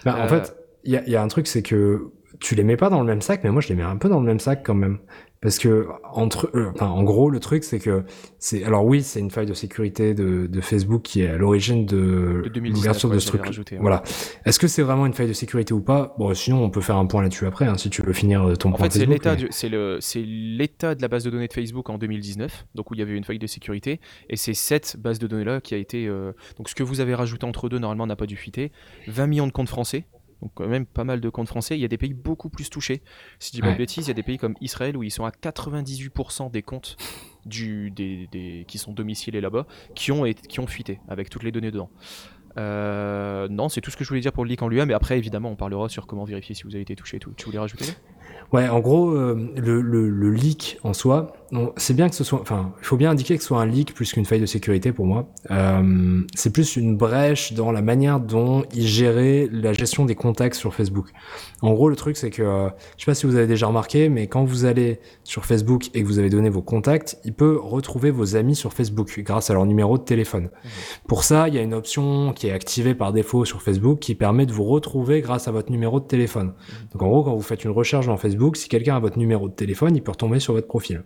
Speaker 6: Bah, En fait, il y y a un truc, c'est que tu les mets pas dans le même sac, mais moi je les mets un peu dans le même sac quand même. Parce que entre, euh, enfin, en gros, le truc, c'est que c'est, alors oui, c'est une faille de sécurité de, de Facebook qui est à l'origine de,
Speaker 7: De 2019,
Speaker 6: l'ouverture de ce truc.
Speaker 7: rajouté, ouais.
Speaker 6: Voilà. Est-ce que c'est vraiment une faille de sécurité ou pas? Bon, sinon on peut faire un point là-dessus après, hein, si tu veux finir euh, ton
Speaker 7: En
Speaker 6: point
Speaker 7: fait, c'est l'état,
Speaker 6: mais-
Speaker 7: du- c'est le, c'est l'état de la base de données de Facebook en 2019, donc où il y avait une faille de sécurité, et c'est cette base de données là qui a été, euh, donc ce que vous avez rajouté entre deux normalement n'a pas dû fuiter, 20 millions de comptes français. Donc quand même pas mal de comptes français. Il y a des pays beaucoup plus touchés. Si je dis pas
Speaker 6: Ouais.
Speaker 7: de bêtises, il y a des pays comme Israël où ils sont à 98% des comptes du, des, des- qui sont domiciliés là-bas qui ont, qui ont fuité avec toutes les données dedans. Euh, non, c'est tout ce que je voulais dire pour le leak en lui-même. Mais après, évidemment, on parlera sur comment vérifier si vous avez été touché et tout. Tu voulais rajouter
Speaker 6: Ouais, en gros, euh, le, le, le leak en soi, c'est bien que ce soit, enfin, il faut bien indiquer que ce soit un leak plus qu'une faille de sécurité pour moi. Euh, c'est plus une brèche dans la manière dont ils géraient la gestion des contacts sur Facebook. En gros, le truc, c'est que, euh, je sais pas si vous avez déjà remarqué, mais quand vous allez sur Facebook et que vous avez donné vos contacts, il peut retrouver vos amis sur Facebook grâce à leur numéro de téléphone. Pour ça, il y a une option qui est activée par défaut sur Facebook qui permet de vous retrouver grâce à votre numéro de téléphone. Donc en gros, quand vous faites une recherche dans Facebook, si quelqu'un a votre numéro de téléphone, il peut retomber sur votre profil.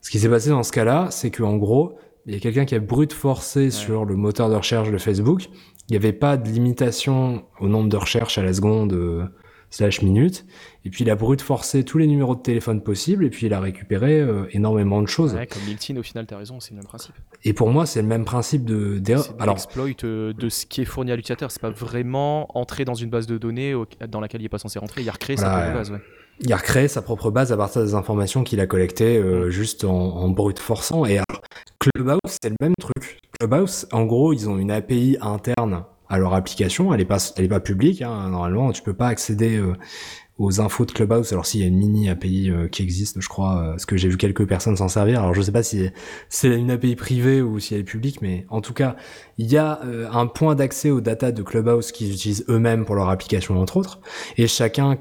Speaker 6: Ce qui s'est passé dans ce cas-là, c'est qu'en gros, il y a quelqu'un qui a brute forcé sur le moteur de recherche de Facebook. Il n'y avait pas de limitation au nombre de recherches à la seconde euh, slash minute. Et puis il a brute forcé tous les numéros de téléphone possibles et puis il a récupéré euh, énormément de choses.
Speaker 7: Ouais, comme LinkedIn, au final, t'as raison, c'est le même principe.
Speaker 6: Et pour moi, c'est le même principe de
Speaker 7: de
Speaker 6: Alors,
Speaker 7: l'exploit euh, de ce qui est fourni à l'utilisateur. C'est pas vraiment entrer dans une base de données au- dans laquelle il est pas censé rentrer. Il a recréé sa propre base. Ouais.
Speaker 6: Il a recréé sa propre base à partir des informations qu'il a collectées euh, juste en, en brute forçant. Et alors, Clubhouse, c'est le même truc. Clubhouse, en gros, ils ont une API interne à leur application. Elle est pas, elle est pas publique. Hein. Normalement, tu peux pas accéder euh, aux infos de Clubhouse. Alors, s'il y a une mini API euh, qui existe, je crois, euh, parce que j'ai vu quelques personnes s'en servir. Alors, je sais pas si c'est une API privée ou si elle est publique, mais en tout cas, il y a euh, un point d'accès aux data de Clubhouse qu'ils utilisent eux-mêmes pour leur application, entre autres. Et chacun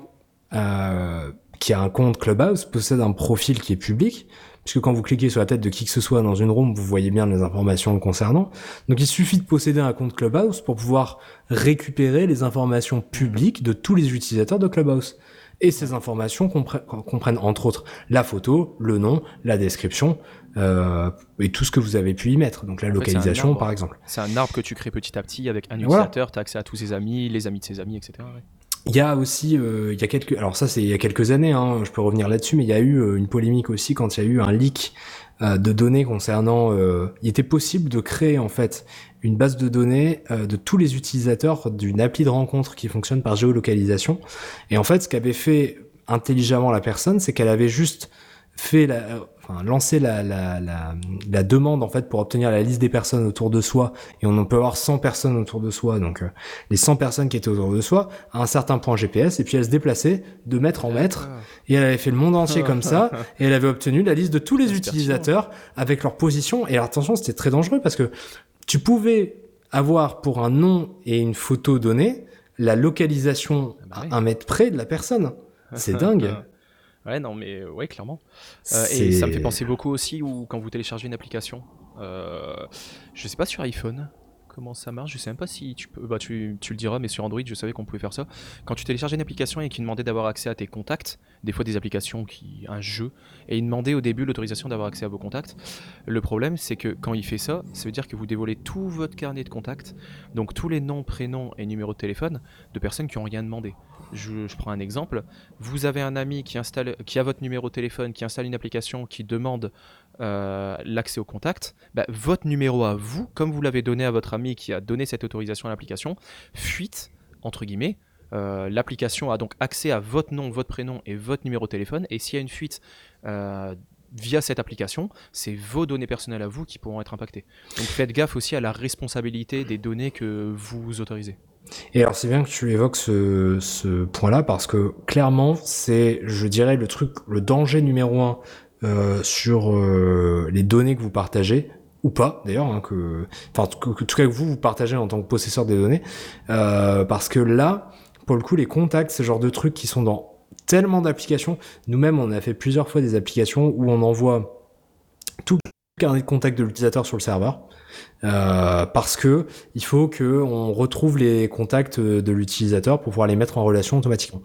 Speaker 6: euh, qui a un compte Clubhouse possède un profil qui est public, puisque quand vous cliquez sur la tête de qui que ce soit dans une room, vous voyez bien les informations le concernant. Donc il suffit de posséder un compte Clubhouse pour pouvoir récupérer les informations publiques de tous les utilisateurs de Clubhouse. Et ces informations comprennent, comprennent entre autres la photo, le nom, la description euh, et tout ce que vous avez pu y mettre. Donc la
Speaker 7: En fait,
Speaker 6: localisation
Speaker 7: arbre.
Speaker 6: par exemple.
Speaker 7: C'est un arbre que tu crées petit à petit avec un
Speaker 6: Voilà.
Speaker 7: utilisateur. Tu as accès à tous ses amis, les amis de ses amis, etc. ouais.
Speaker 6: Il y a aussi, euh, il y a quelques, alors ça c'est il y a quelques années, hein, je peux revenir là-dessus, mais il y a eu euh, une polémique aussi quand il y a eu un leak euh, de données concernant. euh, il était possible de créer en fait une base de données euh, de tous les utilisateurs d'une appli de rencontre qui fonctionne par géolocalisation. Et en fait, ce qu'avait fait intelligemment la personne, c'est qu'elle avait juste fait la, enfin, lancé la, la, la, la demande en fait pour obtenir la liste des personnes autour de soi. Et on en peut avoir 100 personnes autour de soi. Donc euh, les 100 personnes qui étaient autour de soi à un certain point GPS et puis elle se déplaçait de mètre en mètre. Et elle avait fait le monde entier comme ça. [LAUGHS] Et elle avait obtenu la liste de tous les utilisateurs avec leur position. Et attention c'était très dangereux parce que tu pouvais avoir pour un nom et une photo donnée la localisation
Speaker 7: Ah bah
Speaker 6: à un mètre près de la personne. C'est [LAUGHS] dingue
Speaker 7: Ouais, non, mais euh, ouais, clairement. Euh, et ça me fait penser beaucoup aussi où quand vous téléchargez une application, euh, je sais pas sur iPhone comment ça marche, je sais même pas si tu peux, bah tu, tu le diras, mais sur Android je savais qu'on pouvait faire ça. Quand tu télécharges une application et qu'il demandait d'avoir accès à tes contacts, des fois des applications qui, un jeu, et il demandait au début l'autorisation d'avoir accès à vos contacts. Le problème c'est que quand il fait ça, ça veut dire que vous dévoilez tout votre carnet de contacts, donc tous les noms, prénoms et numéros de téléphone de personnes qui ont rien demandé. Je, prends un exemple. Vous avez un ami qui a votre numéro de téléphone, qui installe une application qui demande euh, l'accès au contact. Bah, votre numéro à vous, comme vous l'avez donné à votre ami qui a donné cette autorisation à l'application, fuite, entre guillemets. Euh, l'application a donc accès à votre nom, votre prénom et votre numéro de téléphone. Et s'il y a une fuite euh, via cette application, c'est vos données personnelles à vous qui pourront être impactées. Donc faites gaffe aussi à la responsabilité des données que vous autorisez.
Speaker 6: Et alors c'est bien que tu évoques ce, ce point-là parce que clairement c'est, je dirais, le truc, le danger numéro un euh, sur euh, les données que vous partagez ou pas d'ailleurs, hein, que, enfin que, que- en tout cas que vous vous partagez en tant que possesseur des données, euh, parce que là, pour le coup, les contacts, ce genre de trucs qui sont dans tellement d'applications. Nous-mêmes, on a fait plusieurs fois des applications où on envoie tout carnet de contact de l'utilisateur sur le serveur. Euh, parce que il faut que on retrouve les contacts de l'utilisateur pour pouvoir les mettre en relation automatiquement.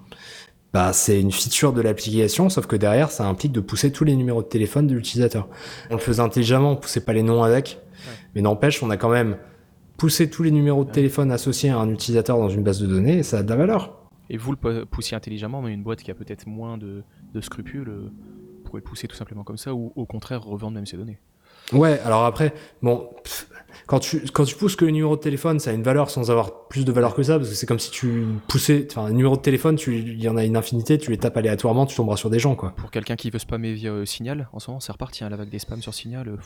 Speaker 6: Bah, c'est une feature de l'application, sauf que derrière, ça implique de pousser tous les numéros de téléphone de l'utilisateur. On le faisait intelligemment, on poussait pas les noms avec, mais n'empêche, on a quand même poussé tous les numéros de téléphone associés à un utilisateur dans une base de données, et ça a de la valeur.
Speaker 7: Et vous le pou- poussiez intelligemment, mais une boîte qui a peut-être moins de, de scrupules euh, pourrait le pousser tout simplement comme ça, ou au contraire revendre même ses données.
Speaker 6: Ouais, alors après, bon, pff, quand tu, quand tu pousses que le numéro de téléphone, ça a une valeur sans avoir plus de valeur que ça, parce que c'est comme si tu poussais, enfin, un numéro de téléphone, tu, il y en a une infinité, tu les tapes aléatoirement, tu tomberas sur des gens, quoi.
Speaker 7: Pour quelqu'un qui veut spammer via euh, Signal, en ce moment c'est reparti, hein, la vague des spams sur Signal. euh,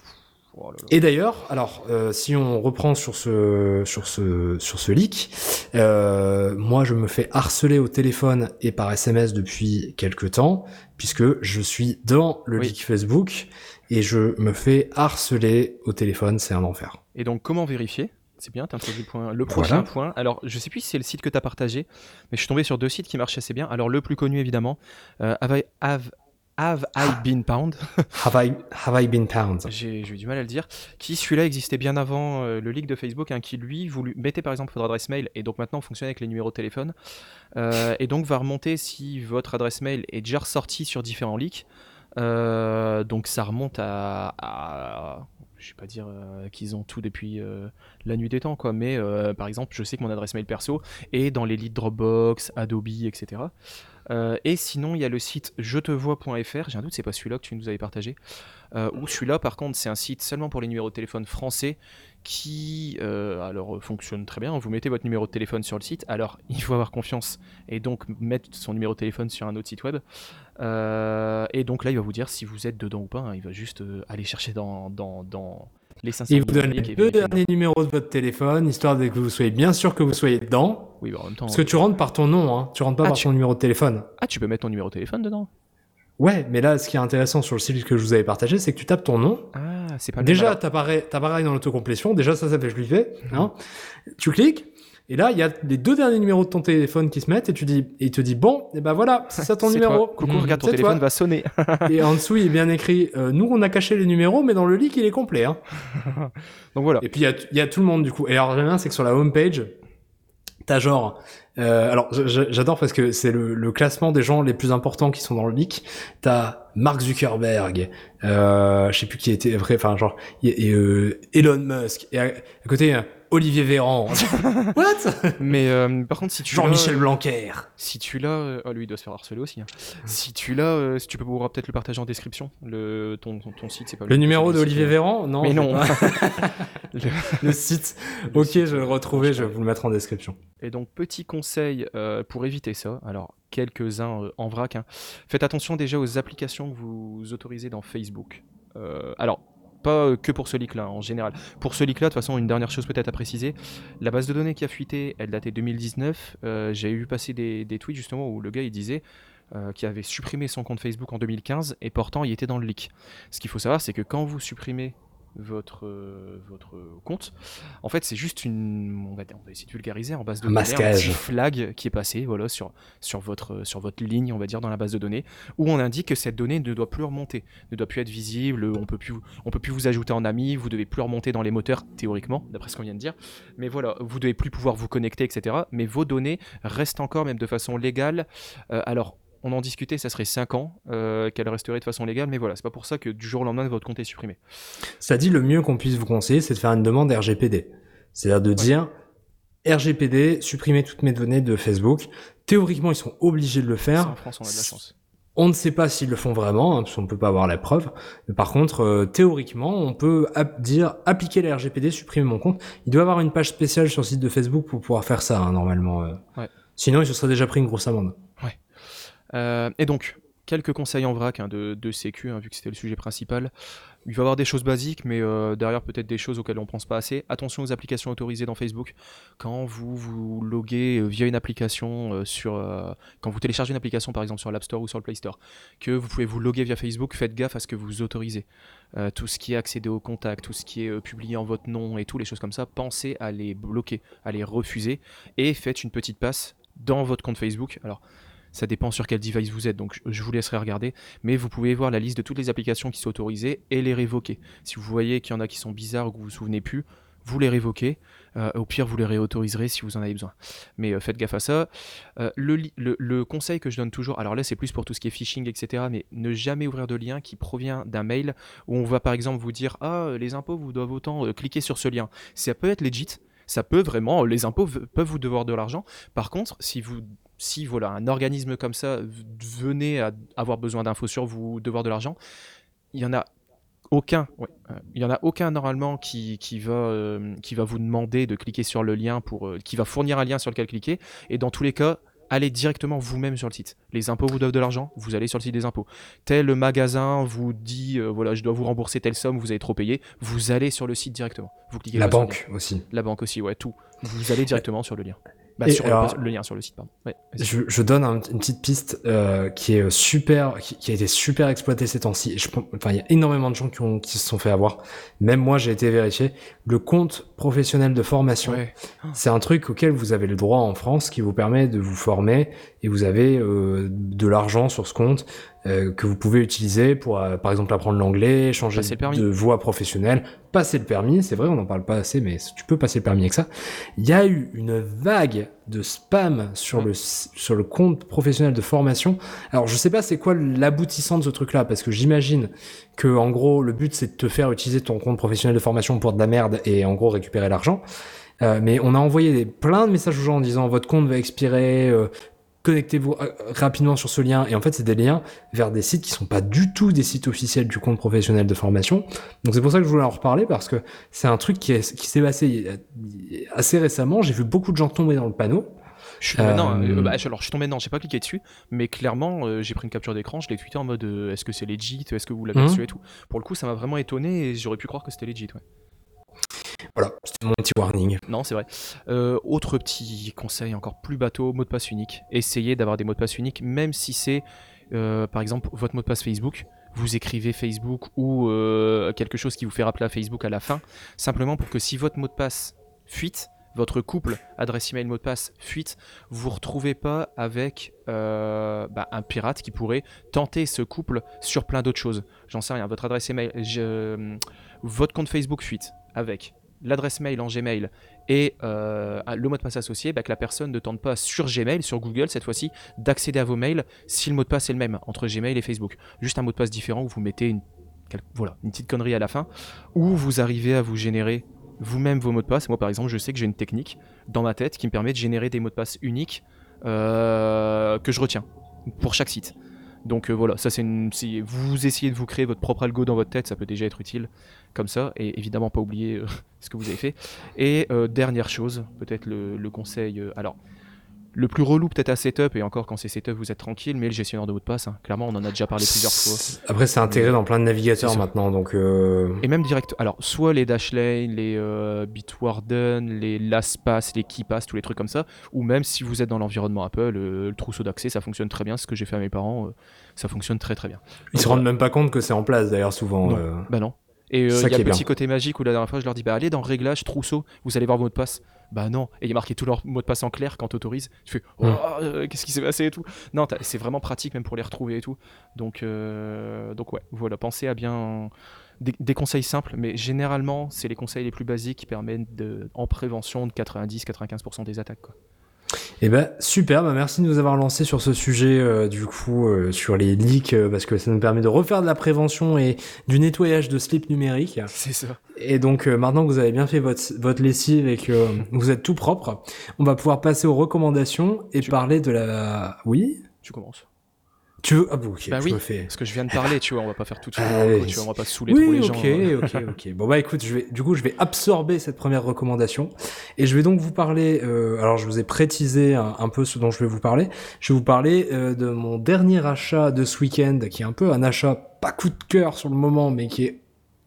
Speaker 7: oh là là.
Speaker 6: Et d'ailleurs, alors, euh, si on reprend sur ce, sur ce, sur ce leak, euh, moi, je me fais harceler au téléphone et par SMS depuis quelques temps, puisque je suis dans le
Speaker 7: Oui.
Speaker 6: leak Facebook et je me fais harceler au téléphone, c'est un enfer.
Speaker 7: Et donc, comment vérifier? C'est bien, t'as introduit le, point, le
Speaker 6: Voilà.
Speaker 7: prochain point. Alors, je sais plus si c'est le site que t'as partagé, mais je suis tombé sur deux sites qui marchaient assez bien. Alors, le plus connu, évidemment, euh, Have, I, have, have I Been Pound
Speaker 6: Have I, have I been pound?
Speaker 7: J'ai eu du mal à le dire. Qui, celui-là, existait bien avant euh, le leak de Facebook, hein, qui, lui, vous mettez par exemple votre adresse mail, et donc maintenant fonctionne avec les numéros de téléphone, euh, et donc va remonter si votre adresse mail est déjà ressortie sur différents leaks. Euh, donc ça remonte à, à- je vais pas dire euh, qu'ils ont tout depuis euh, la nuit des temps quoi, mais par exemple je sais que mon adresse mail perso est dans les Dropbox, Adobe, etc. Euh, et sinon il y a le site jetevois.fr, j'ai un doute c'est pas celui-là que tu nous avais partagé, euh, ou celui-là par contre c'est un site seulement pour les numéros de téléphone français qui euh, alors fonctionne très bien. Vous mettez votre numéro de téléphone sur le site, alors [LAUGHS] il faut avoir confiance et donc mettre son numéro de téléphone sur un autre site web. Et donc là, il va vous dire si vous êtes dedans ou pas. hein. Il va juste aller chercher dans les 500
Speaker 6: Il vous donne les deux derniers numéros de votre téléphone, histoire de que vous soyez bien sûr que vous soyez dedans.
Speaker 7: Oui, bah, en même temps.
Speaker 6: Parce que tu rentres par ton nom, hein. Tu rentres pas
Speaker 7: Ah,
Speaker 6: par
Speaker 7: tu-
Speaker 6: ton numéro de téléphone.
Speaker 7: Ah, tu peux mettre ton numéro de téléphone dedans
Speaker 6: Ouais, mais là, ce qui est intéressant sur le site que je vous avais partagé, c'est que tu tapes ton nom.
Speaker 7: Ah, c'est pas
Speaker 6: Déjà, t'apparais dans l'autocomplétion. Déjà, ça, ça fait je lui fais. Hein. Tu cliques. Et là, il y a les deux derniers numéros de ton téléphone qui se mettent et tu dis, et il te dit, bon, et ben voilà, [LAUGHS] c'est ça ton numéro.
Speaker 7: toi. Coucou,
Speaker 6: Mmh,
Speaker 7: regarde ton téléphone
Speaker 6: toi.
Speaker 7: va sonner. [LAUGHS]
Speaker 6: Et en dessous, il est bien écrit, euh, nous, on a caché les numéros, mais dans le leak, il est complet, hein. [LAUGHS]
Speaker 7: donc voilà.
Speaker 6: Et puis il y y a tout le monde du coup. Et alors j'aime bien, c'est que sur la homepage, t'as genre, euh, alors j'adore parce que c'est le, le classement des gens les plus importants qui sont dans le leak. T'as Mark Zuckerberg, euh, je sais plus qui était vrai, enfin genre y et, euh, Elon Musk et à, à côté Olivier Véran. [LAUGHS] What?
Speaker 7: Mais euh, par contre, si tu
Speaker 6: Jean-Michel Blanquer.
Speaker 7: Si tu l'as, euh, oh, lui il doit se faire harceler aussi. hein. Si tu l'as, euh, si tu peux pourras peut-être le partager en description. Le ton, ton, ton site, c'est pas
Speaker 6: Le numéro
Speaker 7: c'est le
Speaker 6: d'Olivier Véran Non.
Speaker 7: Mais
Speaker 6: je sais
Speaker 7: non.
Speaker 6: pas. [LAUGHS]
Speaker 7: Le-
Speaker 6: le site.
Speaker 7: Le
Speaker 6: ok,
Speaker 7: site,
Speaker 6: je vais le
Speaker 7: euh,
Speaker 6: retrouver,
Speaker 7: je
Speaker 6: je vais vous le mettre en description.
Speaker 7: Et donc, petit conseil euh, pour éviter ça. Alors, quelques-uns euh, en vrac. hein. Faites attention déjà aux applications que vous autorisez dans Facebook. Euh, alors, pas euh, que pour ce leak-là, en général. Pour ce leak-là, de toute façon, une dernière chose peut-être à préciser. La base de données qui a fuité, elle datait 2019. Euh, J'ai eu passer des, des tweets justement où le gars il disait euh, qu'il avait supprimé son compte Facebook en 2015 et pourtant il était dans le leak. Ce qu'il faut savoir, c'est que quand vous supprimez votre, euh, votre compte, en fait, c'est juste une. On va, on va essayer de vulgariser en base de
Speaker 6: Un
Speaker 7: données,
Speaker 6: masquage.
Speaker 7: petit flag qui est passé voilà, sur, sur, votre, sur votre ligne, on va dire, dans la base de données, où on indique que cette donnée ne doit plus remonter, ne doit plus être visible, on peut plus, on peut plus vous ajouter en ami, vous devez plus remonter dans les moteurs, théoriquement, d'après ce qu'on vient de dire. Mais voilà, vous devez plus pouvoir vous connecter, etc. Mais vos données restent encore, même de façon légale. Euh, alors, on en discutait, ça serait 5 ans euh, qu'elle resterait de façon légale, mais voilà, c'est pas pour ça que du jour au lendemain, votre compte est supprimé.
Speaker 6: Ça dit le mieux qu'on puisse vous conseiller, c'est de faire une demande RGPD. C'est-à-dire de dire RGPD, supprimer toutes mes données de Facebook. Théoriquement, ils sont obligés de le faire.
Speaker 7: en France, on a de la chance.
Speaker 6: On ne sait pas s'ils le font vraiment, hein, parce qu'on ne peut pas avoir la preuve. Mais par contre, euh, théoriquement, on peut ap- dire appliquer la RGPD, supprimer mon compte. Il doit y avoir une page spéciale sur le site de Facebook pour pouvoir faire ça, hein, normalement. euh.
Speaker 7: Ouais.
Speaker 6: Sinon, il se serait déjà pris une grosse amende.
Speaker 7: Euh, et donc, quelques conseils en vrac hein, de, de sécu, hein, vu que c'était le sujet principal. Il va y avoir des choses basiques, mais euh, derrière peut-être des choses auxquelles on pense pas assez. Attention aux applications autorisées dans Facebook. Quand vous vous loguez euh, via une application sur, quand vous téléchargez une application par exemple sur l'App Store ou sur le Play Store, que vous pouvez vous loguer via Facebook, faites gaffe à ce que vous autorisez. Tout ce qui est accédé au contact, tout ce qui est publié en votre nom et tout les choses comme ça, pensez à les bloquer, à les refuser et faites une petite passe dans votre compte Facebook. Alors Ça dépend sur quel device vous êtes, donc je- vous laisserai regarder. Mais vous pouvez voir la liste de toutes les applications qui sont autorisées et les révoquer. Si vous voyez qu'il y en a qui sont bizarres ou que vous vous souvenez plus, vous les révoquez. Euh, au pire, vous les réautoriserez si vous en avez besoin. Mais euh, faites gaffe à ça. Euh, le, le- conseil que je donne toujours, alors là c'est plus pour tout ce qui est phishing, etc. Mais ne jamais ouvrir de lien qui provient d'un mail où on va par exemple vous dire Ah, les impôts vous doivent autant, cliquez sur ce lien. Ça peut être legit. Ça peut vraiment, les impôts peuvent vous devoir de l'argent. Par contre, si vous, si voilà, un organisme comme ça venait à avoir besoin d'infos sur vous, devoir de l'argent, il y en a aucun, ouais, euh, il y en a aucun normalement qui, qui va, euh, qui va vous demander de cliquer sur le lien pour, euh, qui va fournir un lien sur lequel cliquer. Et dans tous les cas, allez directement vous-même sur le site. Les impôts vous doivent de l'argent, vous allez sur le site des impôts. Tel magasin vous dit, voilà, je dois vous rembourser telle somme, vous avez trop payé, vous allez sur le site directement. Vous cliquez
Speaker 6: La banque aussi.
Speaker 7: La banque aussi, ouais, tout. Vous allez directement sur le lien. Bah, sur
Speaker 6: alors-
Speaker 7: le, lien sur le site, pardon. Ouais.
Speaker 6: Je, je donne un- une petite piste euh, qui est super, qui, qui a été super exploitée ces temps-ci. Et je pense- Enfin, il y a énormément de gens qui, ont, qui se sont fait avoir. Même moi, j'ai été vérifié. Le compte professionnel de formation,
Speaker 7: Ouais.
Speaker 6: c'est un truc auquel vous avez le droit en France, qui vous permet de vous former et vous avez euh, de l'argent sur ce compte euh, que vous pouvez utiliser pour, euh, par exemple, apprendre l'anglais, changer
Speaker 7: Passer le permis.
Speaker 6: de voie professionnelle, passer le permis. C'est vrai, on n'en parle pas assez, mais tu peux passer le permis avec ça. Il y a eu une vague de spam sur
Speaker 7: Ouais.
Speaker 6: le sur le compte professionnel de formation. Alors je sais pas c'est quoi l'aboutissant de ce truc-là parce que j'imagine que en gros le but c'est de te faire utiliser ton compte professionnel de formation pour de la merde et en gros récupérer l'argent. Euh, mais on a envoyé des, plein de messages aux gens en disant votre compte va expirer, euh, connectez-vous euh, rapidement sur ce lien. Et en fait, c'est des liens vers des sites qui sont pas du tout des sites officiels du compte professionnel de formation. Donc c'est pour ça que je voulais en reparler parce que c'est un truc qui est- qui s'est passé assez récemment. J'ai vu beaucoup de gens tomber dans le panneau.
Speaker 7: Je suis tombé
Speaker 6: Euh,
Speaker 7: dedans, euh, bah, je- alors je suis tombé dedans, j'ai pas cliqué dessus, mais clairement euh, j'ai pris une capture d'écran, je l'ai tweeté en mode est-ce que c'est legit, est-ce que vous l'avez
Speaker 6: Mhm.
Speaker 7: reçu et tout. Pour le coup, ça m'a vraiment étonné et j'aurais pu croire que c'était legit. Ouais.
Speaker 6: Voilà, mon petit warning.
Speaker 7: Non, c'est vrai. Euh, autre petit conseil encore plus bateau, mot de passe unique. Essayez d'avoir des mots de passe uniques, même si c'est euh, par exemple votre mot de passe Facebook. Vous écrivez Facebook ou euh, quelque chose qui vous fait rappeler à Facebook à la fin, simplement pour que si votre mot de passe fuite, votre couple adresse email mot de passe fuite, vous vous retrouvez pas avec bah, un pirate qui pourrait tenter ce couple sur plein d'autres choses. J'en sais rien. Votre adresse email, votre compte Facebook fuite avec l'adresse mail en Gmail et euh, le mot de passe associé, bah, que la personne ne tente pas sur Gmail, sur Google cette fois-ci, d'accéder à vos mails si le mot de passe est le même entre Gmail et Facebook. Juste un mot de passe différent où vous mettez une, voilà, une petite connerie à la fin, où vous arrivez à vous générer vous-même vos mots de passe. Moi par exemple, je sais que j'ai une technique dans ma tête qui me permet de générer des mots de passe uniques euh, que je retiens pour chaque site. Donc euh, voilà, ça c'est une. Si vous essayez de vous créer votre propre algo dans votre tête, ça peut déjà être utile comme ça, et évidemment pas oublier euh, [LAUGHS] ce que vous avez fait. Et euh, dernière chose, peut-être le, conseil. alors, le plus relou peut-être à setup, et encore quand c'est setup vous êtes tranquille, mais le gestionnaire de mots de passe, hein, clairement on en a déjà parlé plusieurs fois.
Speaker 6: Après, c'est intégré dans plein de navigateurs maintenant, donc. euh,
Speaker 7: Et même direct, alors soit les Dashlane, les euh, Bitwarden, les LastPass, les KeyPass, tous les trucs comme ça, ou même si vous êtes dans l'environnement Apple, euh, le trousseau d'accès, ça fonctionne très bien, ce que j'ai fait à mes parents, euh, ça fonctionne très très bien.
Speaker 6: Ils se rendent même pas compte que c'est en place d'ailleurs souvent.
Speaker 7: Non. Bah non. Et il y a le petit
Speaker 6: bien.
Speaker 7: côté magique où la dernière fois je leur dis bah allez dans réglage trousseau, vous allez voir vos mots de passe. Bah non. Et il y a marqué tous leurs mots de passe en clair quand t'autorises. Tu fais oh, euh, qu'est-ce qui s'est passé et tout. Non, c'est vraiment pratique même pour les retrouver et tout. Donc euh, donc ouais, voilà, pensez à bien des, des conseils simples, mais généralement c'est les conseils les plus basiques qui permettent de, en prévention de 90-95% des attaques quoi.
Speaker 6: Eh ben super, bah merci de nous avoir lancé sur ce sujet euh, du coup euh, sur les leaks euh, parce que ça nous permet de refaire de la prévention et du nettoyage de slip numérique.
Speaker 7: C'est ça.
Speaker 6: Et donc euh, maintenant que vous avez bien fait votre, votre lessive et que vous êtes tout propre, on va pouvoir passer aux recommandations et
Speaker 7: Tu-
Speaker 6: parler de la. Oui?
Speaker 7: Tu commences.
Speaker 6: Tu veux Ah bon, ok.
Speaker 7: Bah
Speaker 6: je
Speaker 7: oui.
Speaker 6: me fais.
Speaker 7: Parce que je viens de parler, tu vois, on va pas faire tout de suite.
Speaker 6: Ah, oui.
Speaker 7: tu vois, on va pas saouler trop
Speaker 6: Oui,
Speaker 7: les
Speaker 6: ok,
Speaker 7: gens. hein.
Speaker 6: ok, ok. [LAUGHS] Bon bah écoute, je vais, du coup, je vais absorber cette première recommandation et je vais donc vous parler. euh, alors, je vous ai précisé un, un peu ce dont je vais vous parler. Je vais vous parler euh, de mon dernier achat de ce week-end, qui est un peu un achat pas coup de cœur sur le moment, mais qui est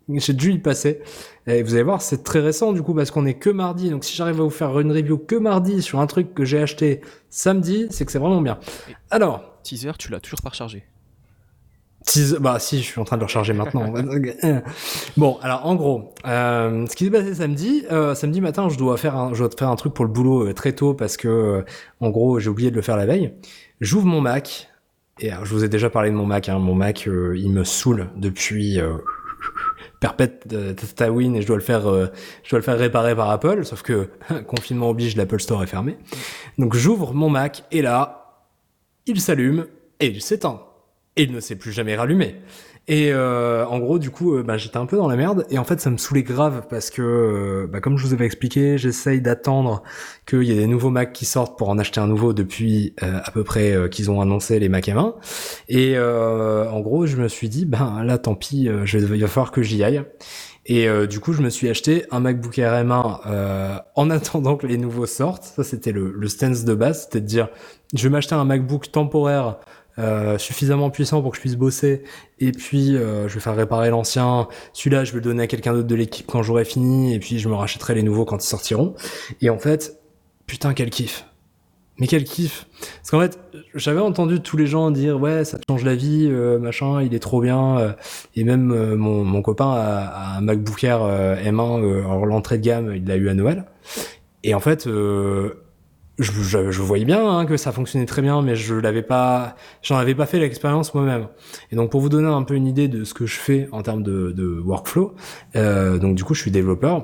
Speaker 6: j'ai dû y passer. Et vous allez voir, c'est très récent du coup parce qu'on est que mardi. Donc si j'arrive à vous faire une review que mardi sur un truc que j'ai acheté samedi, c'est que c'est vraiment bien. Alors,
Speaker 7: Teaser, tu l'as toujours pas rechargé.
Speaker 6: Tease- Bah si, je suis en train de le recharger maintenant. [LAUGHS] bon, alors en gros, euh, ce qui s'est passé samedi, euh, samedi matin, je dois faire un, je dois faire un truc pour le boulot euh, très tôt parce que, en gros, j'ai oublié de le faire la veille. J'ouvre mon Mac, et alors, je vous ai déjà parlé de mon Mac, hein. mon Mac, il me saoule depuis perpète Tatooine et je dois le faire, je dois le faire réparer par Apple, sauf que [LAUGHS] confinement oblige, l'Apple Store est fermé. Donc j'ouvre mon Mac et là, il s'allume et il s'éteint. Et il ne s'est plus jamais rallumé. Et euh, en gros, du coup, euh, bah, j'étais un peu dans la merde. Et en fait, ça me saoulait grave parce que, euh, bah, comme je vous avais expliqué, j'essaye d'attendre qu'il y ait des nouveaux Mac qui sortent pour en acheter un nouveau depuis euh, à peu près euh, qu'ils ont annoncé les Mac M1. Et en gros, je me suis dit, ben là, tant pis, je vais, il va falloir que j'y aille. Et euh, du coup, je me suis acheté un MacBook Air M1 euh, en attendant que les nouveaux sortent. Ça, c'était le, le stance de base, c'était de dire, je vais m'acheter un MacBook temporaire euh, suffisamment puissant pour que je puisse bosser et puis euh, je vais faire réparer l'ancien. Celui-là je vais le donner à quelqu'un d'autre de l'équipe quand j'aurai fini et puis je me rachèterai les nouveaux quand ils sortiront. Et en fait putain quel kiff. Mais quel kiff. Parce qu'en fait j'avais entendu tous les gens dire ouais ça change la vie euh, machin il est trop bien euh, et même euh, mon, mon copain a, a un MacBook Air euh, M1 euh, alors l'entrée de gamme il l'a eu à Noël. Et en fait euh, je, je, je voyais bien hein, que ça fonctionnait très bien, mais je l'avais pas, j'en avais pas fait l'expérience moi-même. Et donc pour vous donner un peu une idée de ce que je fais en termes de, de workflow, euh, donc du coup je suis développeur.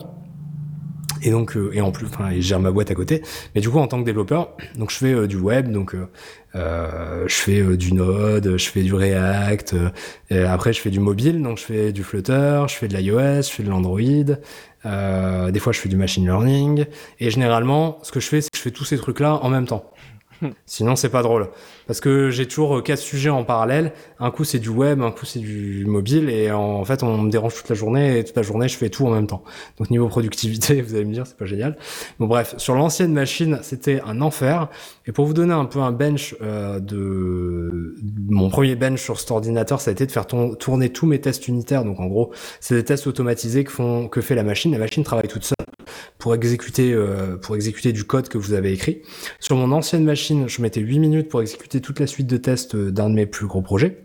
Speaker 6: Et donc euh, et en plus, enfin, gère ma boîte à côté. Mais du coup, en tant que développeur, donc je fais euh, du web, donc euh, je fais du Node, je fais du React. après, je fais du mobile, donc je fais du Flutter, je fais de l'iOS, je fais de l'Android. Euh, des fois, je fais du machine learning. Et généralement, ce que je fais, c'est que je fais tous ces trucs-là en même temps. Sinon, c'est pas drôle. Parce que j'ai toujours quatre sujets en parallèle. Un coup, c'est du web, un coup, c'est du mobile. Et en fait, on me dérange toute la journée. Et toute la journée, je fais tout en même temps. Donc, niveau productivité, [LAUGHS] vous allez me dire, c'est pas génial. Bon, bref, sur l'ancienne machine, c'était un enfer. Et pour vous donner un peu un bench euh, de... Mon premier bench sur cet ordinateur, ça a été de faire tourner tous mes tests unitaires. Donc, en gros, c'est des tests automatisés que, font... que fait la machine. La machine travaille toute seule pour exécuter, euh, pour exécuter du code que vous avez écrit. Sur mon ancienne machine, je mettais 8 minutes pour exécuter toute la suite de tests euh, d'un de mes plus gros projets.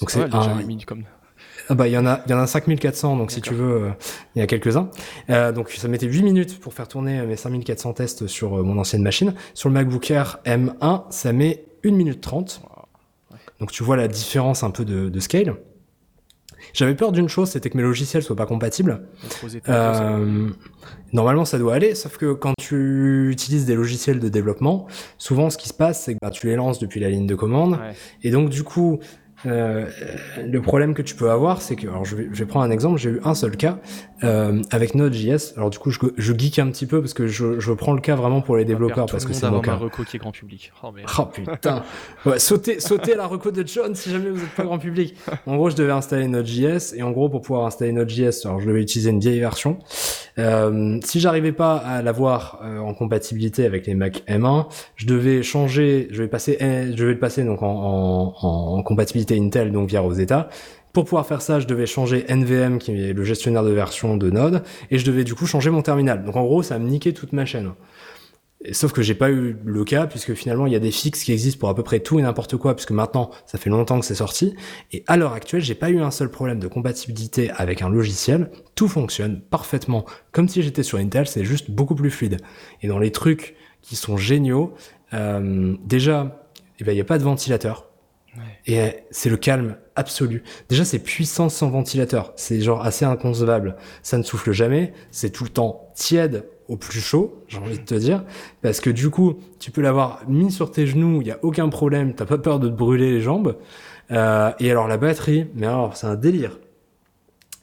Speaker 6: Donc c'est un,
Speaker 7: comme.
Speaker 6: ah bah il y en a il y en a 5400 donc si tu veux euh, il y a quelques-uns. Euh, donc ça mettait 8 minutes pour faire tourner mes 5400 tests sur euh, mon ancienne machine. Sur le MacBook Air M1, ça met 1 minute 30. Donc tu vois la différence un peu de, de scale. J'avais peur d'une chose, c'était que mes logiciels soient pas compatibles. Euh, normalement, ça doit aller, sauf que quand tu utilises des logiciels de développement, souvent, ce qui se passe, c'est que bah, tu les lances depuis la ligne de commande,
Speaker 7: Ouais.
Speaker 6: et donc du coup, euh, le problème que tu peux avoir, c'est que, alors je vais, je vais prendre un exemple, j'ai eu un seul cas euh, avec Node.js. Alors du coup, je, je geek un petit peu parce que je, je prends le cas vraiment pour les développeurs parce que c'est mon cas.
Speaker 7: reco qui est grand public. Oh merde.
Speaker 6: Oh putain ouais, sautez, sautez la reco de John si jamais vous n'êtes pas grand public. En gros, je devais installer Node.js et en gros, pour pouvoir installer Node.js, alors je devais utiliser une vieille version. Euh, si j'arrivais pas à l'avoir euh, en compatibilité avec les Mac M1, je devais changer, je vais passer, eh, je vais le passer donc en, en, en- compatibilité Intel donc via Rosetta. Pour pouvoir faire ça, je devais changer NVM qui est le gestionnaire de version de Node et je devais du coup changer mon terminal. Donc en gros, ça me niquait toute ma chaîne. Sauf que j'ai pas eu le cas puisque finalement il y a des fixes qui existent pour à peu près tout et n'importe quoi puisque maintenant ça fait longtemps que c'est sorti et à l'heure actuelle j'ai pas eu un seul problème de compatibilité avec un logiciel tout fonctionne parfaitement comme si j'étais sur Intel c'est juste beaucoup plus fluide et dans les trucs qui sont géniaux euh, déjà eh ben il y a pas de ventilateur et euh, c'est le calme absolu. Déjà, c'est puissant sans ventilateur. C'est genre assez inconcevable. Ça ne souffle jamais. C'est tout le temps tiède au plus chaud, j'ai envie de te dire. Parce que du coup, tu peux l'avoir mis sur tes genoux, il n'y a aucun problème. T'as pas peur de te brûler les jambes. Euh, et alors, la batterie, mais alors, c'est un délire.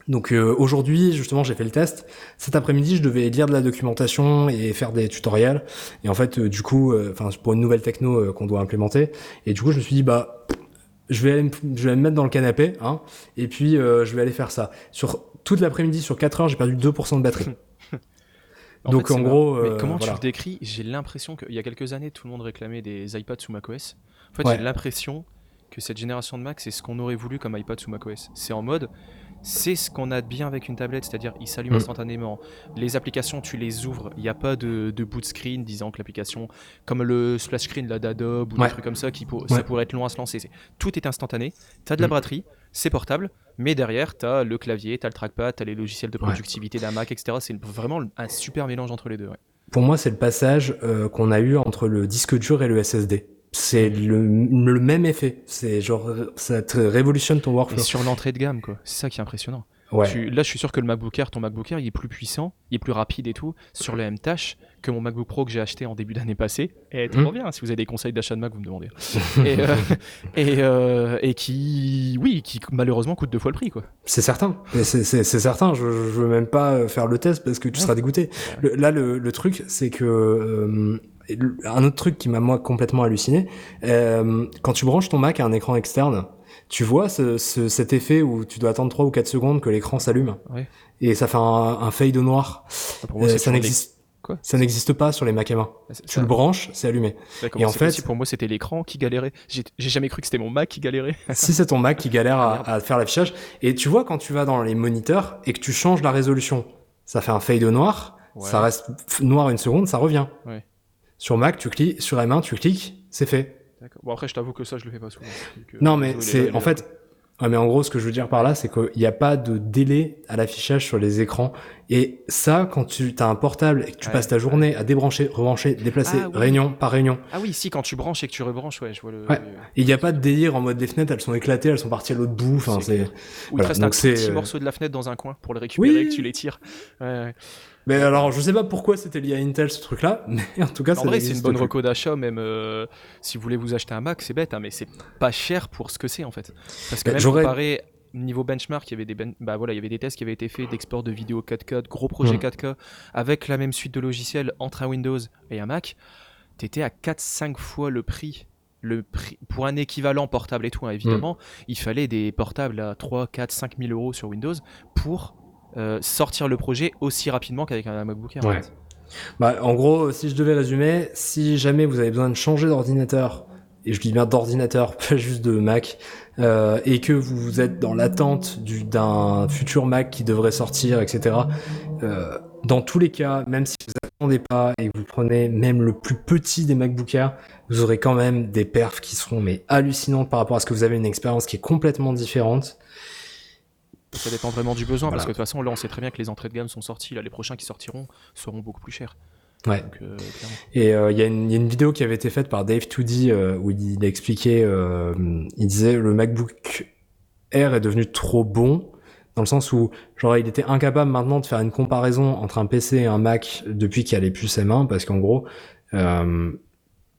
Speaker 6: Donc euh, aujourd'hui, justement, j'ai fait le test. Cet après-midi, je devais lire de la documentation et faire des tutoriels. Et en fait, euh, du coup, euh, enfin, pour une nouvelle techno qu'on doit implémenter. Et du coup, je me suis dit, bah, je vais je vais me mettre dans le canapé, hein, et puis je vais aller faire ça. Sur toute l'après-midi, sur 4 heures, j'ai perdu 2% de batterie.
Speaker 7: En
Speaker 6: Donc,
Speaker 7: fait,
Speaker 6: en gros.
Speaker 7: Mais
Speaker 6: euh,
Speaker 7: comment
Speaker 6: voilà.
Speaker 7: tu le décris? J'ai l'impression qu'il y a quelques années, tout le monde réclamait des iPads sous macOS. En fait,
Speaker 6: Ouais.
Speaker 7: j'ai l'impression que cette génération de Mac, c'est ce qu'on aurait voulu comme iPad sous macOS. C'est en mode, c'est ce qu'on a de bien avec une tablette, c'est-à-dire il s'allume
Speaker 6: Mm.
Speaker 7: instantanément. Les applications, tu les ouvres, il n'y a pas de, de boot screen disant que l'application, comme le splash screen d'Adobe ou
Speaker 6: Ouais.
Speaker 7: des trucs comme ça, qui pour-
Speaker 6: Ouais.
Speaker 7: ça pourrait être long à se lancer. Tout est instantané, tu as de la
Speaker 6: Mm.
Speaker 7: batterie, c'est portable, mais derrière, tu as le clavier, tu as le trackpad, tu as les logiciels de
Speaker 6: Ouais.
Speaker 7: productivité d'un Mac, etc. C'est vraiment un super mélange entre les deux.
Speaker 6: Pour moi, c'est le passage euh, qu'on a eu entre le disque dur et le SSD. C'est le, le même effet. C'est genre, ça te révolutionne ton
Speaker 7: Et
Speaker 6: workflow.
Speaker 7: sur l'entrée de gamme, quoi. C'est ça qui est impressionnant.
Speaker 6: Ouais.
Speaker 7: Tu- là, je suis sûr que le MacBook Air, ton MacBook Air, il est plus puissant, il est plus rapide et tout, sur le M-Tâche que mon MacBook Pro que j'ai acheté en début d'année passée. Et trop
Speaker 6: Mhm.
Speaker 7: bien, si vous avez des conseils d'achat de Mac, vous me demandez. et, euh, [LAUGHS] et, euh, et qui, oui, qui malheureusement coûte deux fois le prix, quoi.
Speaker 6: C'est certain, c'est certain. Je, je veux même pas euh, faire le test parce que tu seras dégoûté. Le- là, le, le truc, c'est que euh, un autre truc qui m'a moi complètement halluciné, euh, quand tu branches ton Mac à un écran externe, tu vois ce, ce- cet effet où tu dois attendre 3 ou 4 secondes que l'écran s'allume
Speaker 7: Ouais.
Speaker 6: et ça fait un, un fade au noir.
Speaker 7: Pour moi,
Speaker 6: Euh, ça n'existe.
Speaker 7: Quoi?
Speaker 6: Ça n'existe pas sur les Mac M1.
Speaker 7: C'est-
Speaker 6: Tu
Speaker 7: ça-
Speaker 6: le branches, c'est allumé. Et en fait-
Speaker 7: pour moi, c'était l'écran qui galérait. J'ai jamais cru que c'était mon Mac qui galérait. [LAUGHS]
Speaker 6: si c'est ton Mac qui galère
Speaker 7: Ah,
Speaker 6: à, à faire l'affichage, et tu vois quand tu vas dans les moniteurs et que tu changes la résolution, ça fait un fade au noir,
Speaker 7: Ouais.
Speaker 6: ça reste noir une seconde, ça revient.
Speaker 7: Ouais.
Speaker 6: Sur Mac, tu cliques, sur M1, tu cliques, c'est fait.
Speaker 7: Bon, après, je t'avoue que ça, je le fais pas souvent. Euh,
Speaker 6: Non, mais c'est en fait. Ouais, mais en gros, ce que je veux dire par là, c'est qu'il n'y a pas de délai à l'affichage sur les écrans. Et ça, quand tu as un portable et que tu
Speaker 7: Ouais,
Speaker 6: passes ta journée à débrancher, rebrancher, déplacer,
Speaker 7: Ah, oui.
Speaker 6: réunion par réunion,
Speaker 7: Ah oui, si, quand tu branches et que tu rebranches, ouais, je vois le.
Speaker 6: Ouais. et il n'y a pas de délire en mode les fenêtres, elles sont éclatées, elles sont parties à l'autre bout. Enfin,
Speaker 7: C'est. Ou il te reste
Speaker 6: donc
Speaker 7: un petit
Speaker 6: euh,
Speaker 7: morceau de la fenêtre dans un coin pour le récupérer,
Speaker 6: Oui.
Speaker 7: que tu les tires. Ouais, ouais.
Speaker 6: Mais alors, je sais pas pourquoi c'était lié à Intel ce truc-là, [LAUGHS] mais en tout cas,
Speaker 7: En vrai, c'est une bonne
Speaker 6: plus.
Speaker 7: reco d'achat, même euh, si vous voulez vous acheter un Mac, c'est bête, hein, mais c'est pas cher pour ce que c'est en fait. Parce que
Speaker 6: Bah,
Speaker 7: même comparé niveau benchmark, il y avait des ben- bah voilà, il y avait des tests qui avaient été faits d'export de vidéos 4K, de gros projets
Speaker 6: Mm.
Speaker 7: 4K avec la même suite de logiciels entre un Windows et un Mac, t'étais à 4-5 fois le prix. Le prix pour un équivalent portable et tout, hein, évidemment,
Speaker 6: Mm.
Speaker 7: il fallait des portables à 3, 4, 5 000 euros sur Windows pour euh, sortir le projet aussi rapidement qu'avec un MacBook Air. en fait.
Speaker 6: Bah, en gros, si je devais résumer, si jamais vous avez besoin de changer d'ordinateur, et je dis bien d'ordinateur, [LAUGHS] pas juste de Mac, euh, et que vous êtes dans l'attente du- d'un futur Mac qui devrait sortir, etc., euh, dans tous les cas, même si vous n'attendez pas et que vous prenez même le plus petit des MacBook Air, vous aurez quand même des perfs qui seront mais hallucinantes par rapport à ce que vous avez une expérience qui est complètement différente.
Speaker 7: Ça dépend vraiment du besoin, parce que de toute façon, là, on sait très bien que les entrées de gamme sont sorties. Là, les prochains qui sortiront seront beaucoup plus chers.
Speaker 6: Ouais.
Speaker 7: Donc, euh.
Speaker 6: Et euh, il y, a une- il y a une vidéo qui avait été faite par Dave 2D euh, où il, il expliquait, il disait le MacBook Air est devenu trop bon dans le sens où genre il était incapable maintenant de faire une comparaison entre un PC et un Mac depuis qu'il y a les puces M1 parce qu'en gros euh,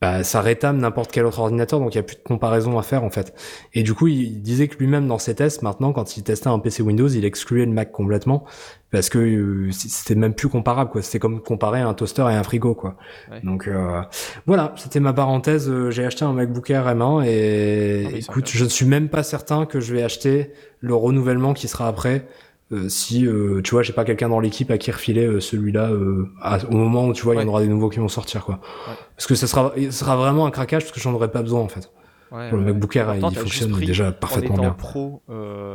Speaker 6: bah, ça rétame n'importe quel autre ordinateur donc il y a plus de comparaison à faire en fait. Et du coup il, disait que lui-même dans ses tests maintenant quand il testait un PC Windows il excluait le Mac complètement parce que euh, c'était même plus comparable quoi. C'était comme comparer un toaster et un frigo quoi.
Speaker 7: Ouais.
Speaker 6: Donc euh, voilà, c'était ma parenthèse. Euh, J'ai acheté un MacBook Air M1 et
Speaker 7: Ah
Speaker 6: écoute, je ne suis même pas certain que je vais acheter le renouvellement qui sera après. Euh, si euh, tu vois, j'ai pas quelqu'un dans l'équipe à qui refiler euh, celui-là au moment où tu vois, il y en aura des nouveaux qui vont sortir quoi.
Speaker 7: Ouais.
Speaker 6: Parce que ça sera, vraiment un craquage parce que j'en aurais pas besoin en fait.
Speaker 7: Ouais,
Speaker 6: le. MacBook Air,
Speaker 7: Pourtant,
Speaker 6: il fonctionne
Speaker 7: pris,
Speaker 6: déjà
Speaker 7: En
Speaker 6: parfaitement
Speaker 7: étant
Speaker 6: bien.
Speaker 7: pro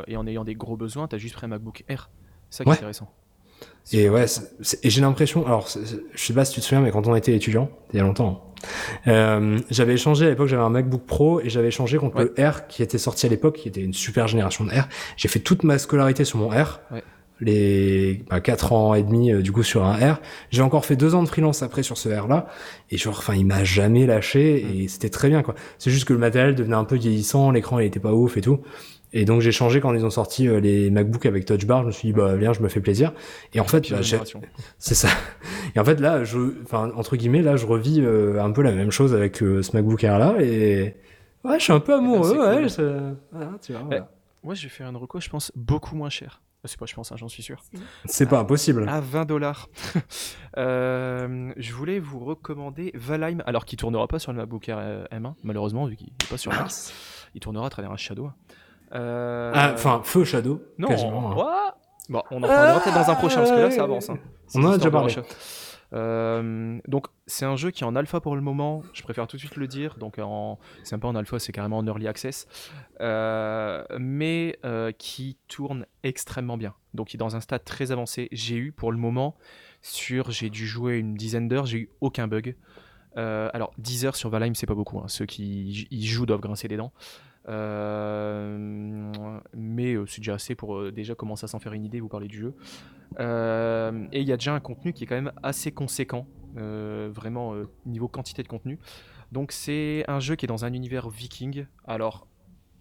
Speaker 7: et en ayant des gros besoins, t'as juste pris un MacBook Air. C'est ça qui est intéressant.
Speaker 6: Et ouais, et j'ai l'impression, alors je sais pas si tu te souviens, mais quand on était étudiant, il y a longtemps, hein, euh, j'avais échangé à l'époque, j'avais un MacBook Pro et j'avais échangé contre
Speaker 7: Ouais.
Speaker 6: le R qui était sorti à l'époque, qui était une super génération de R. J'ai fait toute ma scolarité sur mon R.
Speaker 7: Ouais.
Speaker 6: Les bah, 4 ans et demi euh, du coup sur un R. J'ai encore fait deux ans de freelance après sur ce R là et genre enfin il m'a jamais lâché
Speaker 7: Mm.
Speaker 6: et c'était très bien quoi. C'est juste que le matériel devenait un peu vieillissant, l'écran il était pas ouf et tout. Et donc j'ai changé quand ils ont sorti euh, les MacBook avec Touch Bar, je me suis dit bah viens, je me fais plaisir. Et en fait, bah, [LAUGHS] c'est ça. Et en fait, là, je, enfin, entre guillemets, là, je revis euh, un peu la même chose avec euh, ce MacBook Air là, et ouais, je suis un peu amoureux,
Speaker 7: c'est
Speaker 6: ouais.
Speaker 7: cool.
Speaker 6: ça- voilà, tu vois, voilà.
Speaker 7: Moi, je vais faire une reco, je pense, beaucoup moins cher. Euh, C'est pas, je pense, hein, j'en suis sûr.
Speaker 6: C'est pas impossible.
Speaker 7: À 20 dollars. [LAUGHS] je voulais vous recommander Valheim, alors qui tournera pas sur le MacBook Air euh, M1, malheureusement, vu qu'il est pas sur Mac. Il tournera à travers un Shadow. Euh,
Speaker 6: Ah, enfin, Feu Shadow,
Speaker 7: non,
Speaker 6: quasiment. hein.
Speaker 7: Bon, on en parlera peut-être dans un prochain, parce que là, ça avance. hein.
Speaker 6: On en a déjà parlé.
Speaker 7: Euh, donc c'est un jeu qui est en alpha pour le moment, je préfère tout de suite le dire, donc en... c'est même pas en alpha, c'est carrément en early access, euh, mais euh, qui tourne extrêmement bien. Donc il est dans un stade très avancé. J'ai eu pour le moment, sur j'ai dû jouer une dizaine d'heures, j'ai eu aucun bug. Euh, alors 10 heures sur Valheim c'est pas beaucoup, hein. ceux qui y jouent doivent grincer des dents. Euh, mais euh, c'est déjà assez pour euh, déjà commencer à s'en faire une idée, vous parlez du jeu. Et il y a déjà un contenu qui est quand même assez conséquent, vraiment niveau quantité de contenu. Donc c'est un jeu qui est dans un univers viking. Alors,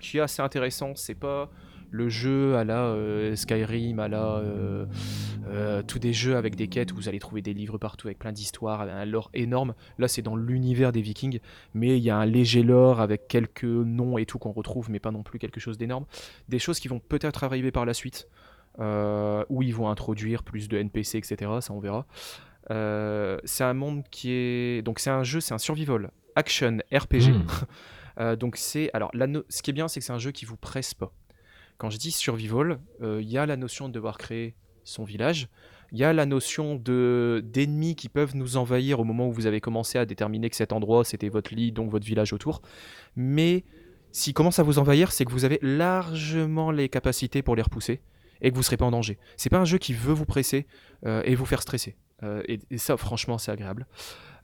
Speaker 7: qui est assez intéressant. C'est pas le jeu à la euh, Skyrim, à la euh, euh, tous des jeux avec des quêtes où vous allez trouver des livres partout avec plein d'histoires, un lore énorme. Là, c'est dans l'univers des Vikings, mais il y a un léger lore avec quelques noms et tout qu'on retrouve, mais pas non plus quelque chose d'énorme. Des choses qui vont peut-être arriver par la suite, où ils vont introduire plus de NPC, etc. Ça, on verra. c'est un monde qui est donc c'est un jeu, c'est un survival action RPG.
Speaker 6: Hmm. [LAUGHS]
Speaker 7: donc c'est alors ce qui est bien, c'est que c'est un jeu qui vous presse pas. Quand je dis survival, il y a la notion de devoir créer son village. Il y a la notion de d'ennemis qui peuvent nous envahir au moment où vous avez commencé à déterminer que cet endroit c'était votre lit, donc votre village autour. Mais s'ils commencent à vous envahir, c'est que vous avez largement les capacités pour les repousser et que vous serez pas en danger. C'est pas un jeu qui veut vous presser euh, et vous faire stresser. Euh, et, ça, franchement, c'est agréable.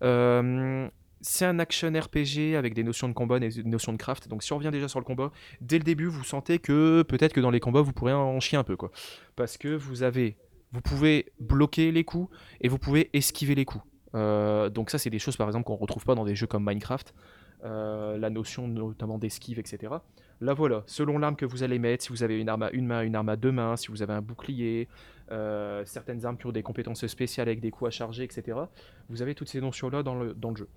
Speaker 7: Euh, c'est un action RPG avec des notions de combat, des notions de craft. Donc si on revient déjà sur le combat, dès le début, vous sentez que peut-être que dans les combats, vous pourrez en chier un peu, quoi. Parce que vous avez, vous pouvez bloquer les coups et vous pouvez esquiver les coups. Euh, donc ça, c'est des choses par exemple qu'on retrouve pas dans des jeux comme Minecraft. Euh, la notion notamment d'esquive, etc. Là voilà, selon l'arme que vous allez mettre, si vous avez une arme à une main, une arme à deux mains, si vous avez un bouclier, euh, certaines armes qui ont des compétences spéciales avec des coups à charger, etc. Vous avez toutes ces notions-là dans le, dans le jeu.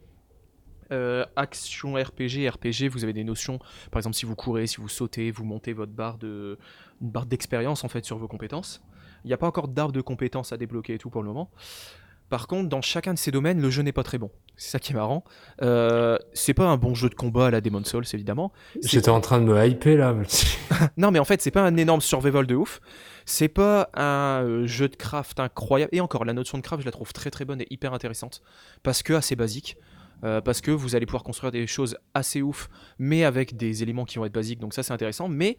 Speaker 7: Euh, action RPG, RPG, vous avez des notions, par exemple si vous courez, si vous sautez, vous montez votre barre de, une barre d'expérience en fait sur vos compétences. Il n'y a pas encore d'arbre de compétences à débloquer et tout pour le moment. Par contre, dans chacun de ces domaines, le jeu n'est pas très bon. C'est ça qui est marrant. Euh, c'est pas un bon jeu de combat à la Demon's Souls, évidemment.
Speaker 6: J'étais en train de me hyper là. [LAUGHS]
Speaker 7: Non, mais en fait, c'est pas un énorme survival de ouf. C'est pas un euh, jeu de craft incroyable. Et encore, la notion de craft, je la trouve très très bonne et hyper intéressante. Parce que assez basique. Euh, parce que vous allez pouvoir construire des choses assez ouf, mais avec des éléments qui vont être basiques. Donc ça, c'est intéressant. Mais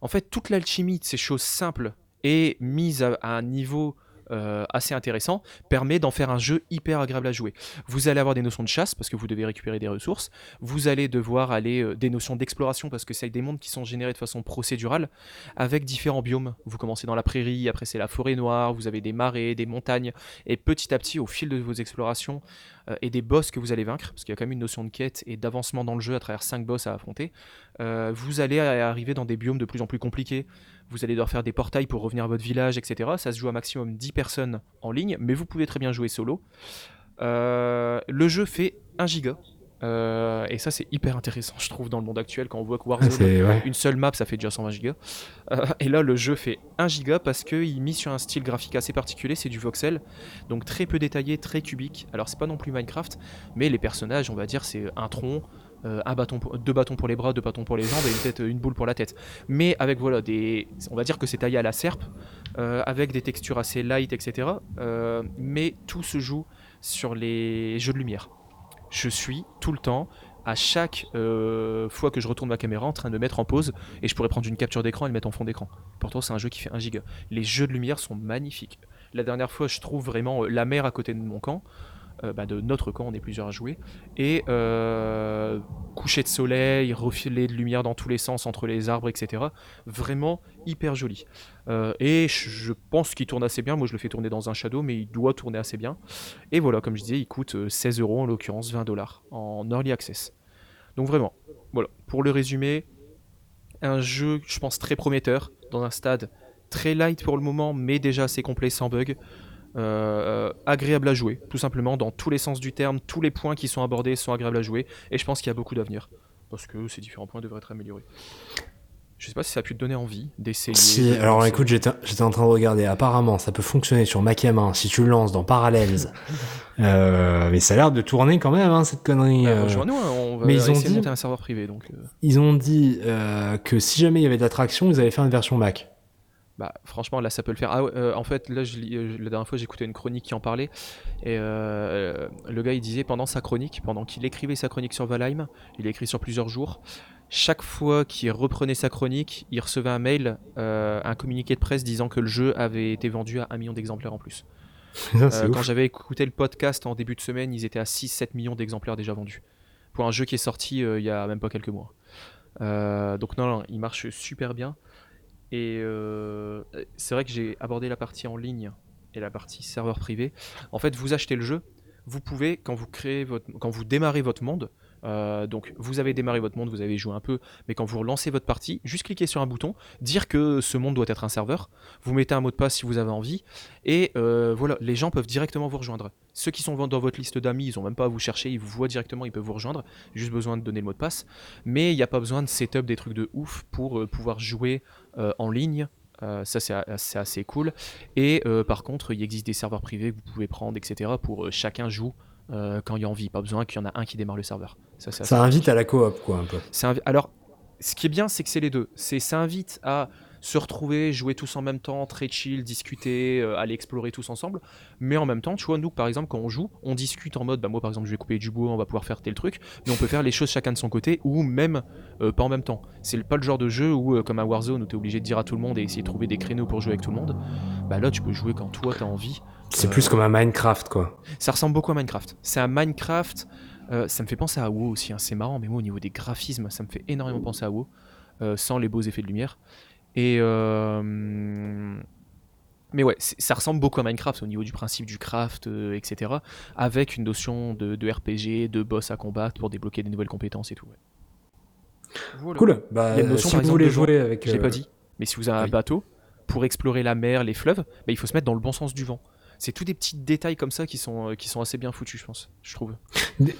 Speaker 7: en fait, toute l'alchimie de ces choses simples et mise à un niveau euh, assez intéressant permet d'en faire un jeu hyper agréable à jouer. Vous allez avoir des notions de chasse parce que vous devez récupérer des ressources. Vous allez devoir aller euh, des notions d'exploration parce que c'est des mondes qui sont générés de façon procédurale avec différents biomes. Vous commencez dans la prairie, après c'est la forêt noire, vous avez des marais, des montagnes et petit à petit au fil de vos explorations euh, et des boss que vous allez vaincre parce qu'il y a quand même une notion de quête et d'avancement dans le jeu à travers 5 boss à affronter. vous allez arriver dans des biomes de plus en plus compliqués vous allez devoir faire des portails pour revenir à votre village, etc. Ça se joue à maximum 10 personnes en ligne, mais vous pouvez très bien jouer solo. Euh, le jeu fait 1 giga. Euh, et ça, c'est hyper intéressant, je trouve, dans le monde actuel, quand on voit que Warzone,
Speaker 6: ouais.
Speaker 7: une seule map, ça fait déjà 120 gigas. Euh, et là, le jeu fait 1 giga parce qu'il mise sur un style graphique assez particulier, c'est du voxel, donc très peu détaillé, très cubique. Alors, c'est pas non plus Minecraft, mais les personnages, on va dire, c'est un tronc, euh, un bâton, pour- deux bâtons pour les bras, deux bâtons pour les jambes et une tête, une boule pour la tête. Mais avec voilà des, on va dire que c'est taillé à la serpe, euh, avec des textures assez light, etc. Euh, mais tout se joue sur les jeux de lumière. Je suis tout le temps, à chaque fois que je retourne ma caméra, en train de mettre en pause et je pourrais prendre une capture d'écran et le mettre en fond d'écran. Pourtant, c'est un jeu qui fait 1 giga. Les jeux de lumière sont magnifiques. La dernière fois, je trouve vraiment la mer à côté de mon camp. Euh, bah, de notre camp, on est plusieurs à jouer, et euh, coucher de soleil, refilé de lumière dans tous les sens entre les arbres, etc. Vraiment hyper joli. Euh, et je, pense qu'il tourne assez bien. Moi, je le fais tourner dans un shadow, mais il doit tourner assez bien. Et voilà, comme je disais, il coûte euh, 16 euros en l'occurrence, 20 dollars en early access. Donc vraiment, voilà. Pour le résumé, un jeu, je pense, très prometteur, dans un stade très light pour le moment, mais déjà assez complet, sans bug. Euh, agréable à jouer, tout simplement, dans tous les sens du terme, tous les points qui sont abordés sont agréables à jouer, et je pense qu'il y a beaucoup d'avenir, parce que ces différents points devraient être améliorés. Je sais pas si ça a pu te donner envie d'essayer.
Speaker 6: Si, alors écoute, j'étais en train de regarder. Apparemment, ça peut fonctionner sur Mac M1 si tu le lances dans Parallels. [LAUGHS] Euh, mais ça a l'air de tourner quand même, hein, cette connerie.
Speaker 7: Bah,
Speaker 6: euh.
Speaker 7: rejoins-nous, hein, on va
Speaker 6: mais ils ont
Speaker 7: essayer de
Speaker 6: dit-
Speaker 7: monter un serveur privé, donc. euh,
Speaker 6: Ils ont dit que si jamais il y avait de l'attraction, ils allaient faire une version Mac.
Speaker 7: Bah, franchement, là, ça peut le faire. Ah euh, en fait, là, je, euh, la dernière fois, j'écoutais une chronique qui en parlait. Et euh, le gars, il disait pendant sa chronique, pendant qu'il écrivait sa chronique sur Valheim, il a écrit sur plusieurs jours. Chaque fois qu'il reprenait sa chronique, il recevait un mail, un communiqué de presse disant que le jeu avait été vendu à un million d'exemplaires en plus. [LAUGHS] Quand j'avais écouté le podcast en début de semaine, ils étaient à 6-7 millions d'exemplaires déjà vendus. Pour un jeu qui est sorti il y a même pas quelques mois. Donc non, non, il marche super bien. Et euh, c'est vrai que j'ai abordé la partie en ligne et la partie serveur privé. En fait, vous achetez le jeu, vous pouvez, quand vous créez votre, quand vous démarrez votre monde, Euh, donc vous avez démarré votre monde, vous avez joué un peu, mais quand vous relancez votre partie, juste cliquez sur un bouton, dire que ce monde doit être un serveur, vous mettez un mot de passe si vous avez envie, et euh, voilà, les gens peuvent directement vous rejoindre. Ceux qui sont dans votre liste d'amis, ils ont même pas à vous chercher, ils vous voient directement, ils peuvent vous rejoindre, juste besoin de donner le mot de passe, mais il n'y a pas besoin de setup des trucs de ouf pour euh, pouvoir jouer en ligne. Euh, ça c'est a- c'est assez cool. Et euh, par contre, il existe des serveurs privés que vous pouvez prendre, etc. pour euh, chacun joue euh, quand il y a envie. Pas besoin qu'il y en a un qui démarre le serveur. Ça,
Speaker 6: invite à la coop, quoi, un peu.
Speaker 7: Alors, ce qui est bien, c'est que c'est les deux. C'est ça invite à se retrouver, jouer tous en même temps, très chill, discuter, euh, aller explorer tous ensemble. Mais en même temps, tu vois, nous, par exemple, quand on joue, on discute en mode, bah moi, par exemple, je vais couper du bois, on va pouvoir faire tel truc, mais on peut faire les choses chacun de son côté, ou même euh, pas en même temps. C'est pas le genre de jeu où, euh, comme à Warzone, où t'es obligé de dire à tout le monde et essayer de trouver des créneaux pour jouer avec tout le monde. Bah là, tu peux jouer quand toi t'as envie.
Speaker 6: C'est plus comme un Minecraft, quoi.
Speaker 7: Ça ressemble beaucoup à Minecraft. C'est un Minecraft. ça me fait penser à WoW aussi. hein, C'est marrant, mais moi au niveau des graphismes, ça me fait énormément penser à WoW, sans les beaux effets de lumière. Et euh, mais ouais, ça ressemble beaucoup à Minecraft au niveau du principe du craft, euh, etc. Avec une notion de, de RPG, de boss à combattre pour débloquer des nouvelles compétences et tout. ouais. Voilà.
Speaker 6: Cool. Bah,
Speaker 7: Il y a une notion,
Speaker 6: si vous voulez jouer avec.
Speaker 7: Je l'ai
Speaker 6: euh,
Speaker 7: pas dit. Mais si vous avez un
Speaker 6: oui.
Speaker 7: bateau, pour explorer la mer, les fleuves, bah, il faut se mettre dans le bon sens du vent. C'est tous des petits détails comme ça qui sont, euh, qui sont assez bien foutus, je pense, je trouve.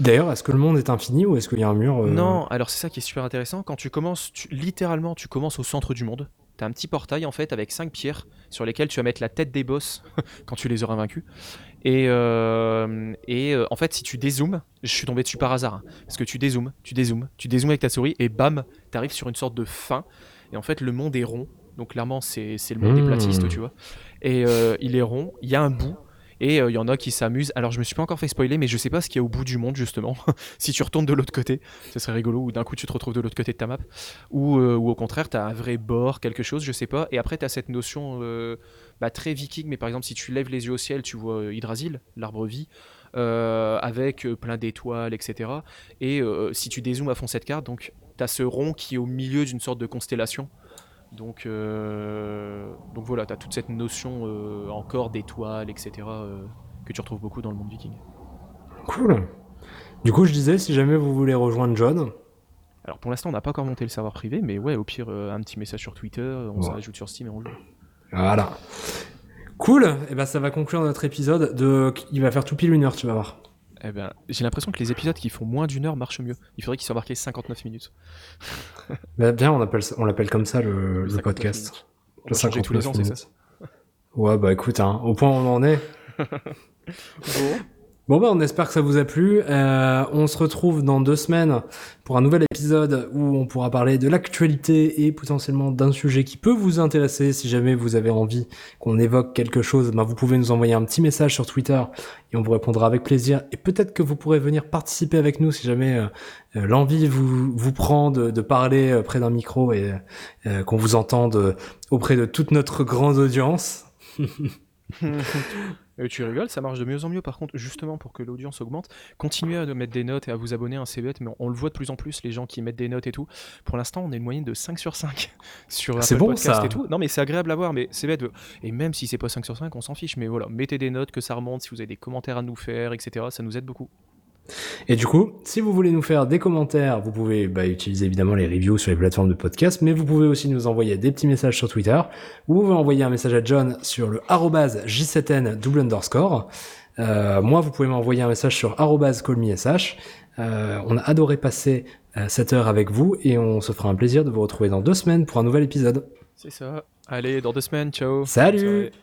Speaker 6: D'ailleurs, est-ce que le monde est infini ou est-ce qu'il y a un mur euh,
Speaker 7: Non, alors c'est ça qui est super intéressant. Quand tu commences, tu- littéralement, tu commences au centre du monde. T'as un petit portail en fait avec cinq pierres sur lesquelles tu vas mettre la tête des boss [LAUGHS] quand tu les auras vaincus. Et, euh, et euh, en fait, si tu dézoomes, je suis tombé dessus par hasard, hein, parce que tu dézoomes, tu dézoomes, tu dézoomes avec ta souris et bam, t'arrives sur une sorte de fin. Et en fait, le monde est rond. Donc clairement, c'est c'est le monde des
Speaker 6: Mmh.
Speaker 7: platistes, tu vois. Et euh, il est rond, il y a un bout. Et euh, il y en a qui s'amusent. Alors je me suis pas encore fait spoiler, mais je sais pas ce qu'il y a au bout du monde justement. [LAUGHS] si tu retournes de l'autre côté, ce serait rigolo. Ou d'un coup tu te retrouves de l'autre côté de ta map. Ou, euh, au contraire, tu as un vrai bord, quelque chose, je sais pas. Et après, tu as cette notion bah, très viking. Mais par exemple, si tu lèves les yeux au ciel, tu vois Yggdrasil, l'arbre vie, avec plein d'étoiles, etc. Et si tu dézoomes à fond cette carte, donc tu as ce rond qui est au milieu d'une sorte de constellation. Donc, euh, donc voilà, tu as toute cette notion euh, encore d'étoiles, etc. euh, que tu retrouves beaucoup dans le monde viking.
Speaker 6: Cool. Du coup, je disais, si jamais vous voulez rejoindre John,
Speaker 7: Alors pour l'instant, on n'a pas encore monté le serveur privé, mais ouais, au pire, euh, un petit message sur Twitter, on
Speaker 6: Ouais.
Speaker 7: rajoute sur Steam et on joue.
Speaker 6: voilà. Cool. Et ben, ça va conclure notre épisode. De... Il va faire tout pile une heure, tu vas voir.
Speaker 7: Eh ben, j'ai l'impression que les épisodes qui font moins d'une heure marchent mieux. Il faudrait qu'ils soient marqués 59 minutes.
Speaker 6: Bah, bien, on appelle, ça- on l'appelle comme ça le, le
Speaker 7: 59
Speaker 6: podcast.
Speaker 7: On
Speaker 6: Le
Speaker 7: va changer tous les ans,
Speaker 6: 59
Speaker 7: c'est ça
Speaker 6: minutes. Ouais, bah écoute, hein, au point où on en est. [LAUGHS] [LAUGHS] Bon bah on espère que ça vous a plu. Euh, on se retrouve dans deux semaines pour un nouvel épisode où on pourra parler de l'actualité et potentiellement d'un sujet qui peut vous intéresser. Si jamais vous avez envie qu'on évoque quelque chose, bah, vous pouvez nous envoyer un petit message sur Twitter et on vous répondra avec plaisir. Et peut-être que vous pourrez venir participer avec nous si jamais euh, euh, l'envie vous, vous prend de, parler près d'un micro et qu'on vous entende auprès de toute notre grande audience. [LAUGHS]
Speaker 7: Euh, tu rigoles, ça marche de mieux en mieux. Par contre, justement pour que l'audience augmente, continuez à mettre des notes et à vous abonner à un CBET, mais on, on le voit de plus en plus, les gens qui mettent des notes et tout. Pour l'instant, on a une moyenne de 5 sur 5 [LAUGHS] sur
Speaker 6: C'est
Speaker 7: Apple
Speaker 6: bon,
Speaker 7: Podcast
Speaker 6: ça.
Speaker 7: et tout. Non, mais c'est agréable à voir, mais CBET, et même si c'est pas 5 sur 5, on s'en fiche, mais voilà, mettez des notes, que ça remonte, si vous avez des commentaires à nous faire, etc. Ça nous aide beaucoup.
Speaker 6: Et du coup, si vous voulez nous faire des commentaires, vous pouvez bah, utiliser évidemment les reviews sur les plateformes de podcast, mais vous pouvez aussi nous envoyer des petits messages sur Twitter. Vous pouvez envoyer un message à John sur le arrobase j7n double underscore. Euh, moi, vous pouvez m'envoyer un message sur callmesh. Euh, on a adoré passer euh, cette heure avec vous et on se fera un plaisir de vous retrouver dans deux semaines pour un nouvel épisode.
Speaker 7: C'est ça. Allez, dans deux semaines, ciao.
Speaker 6: Salut.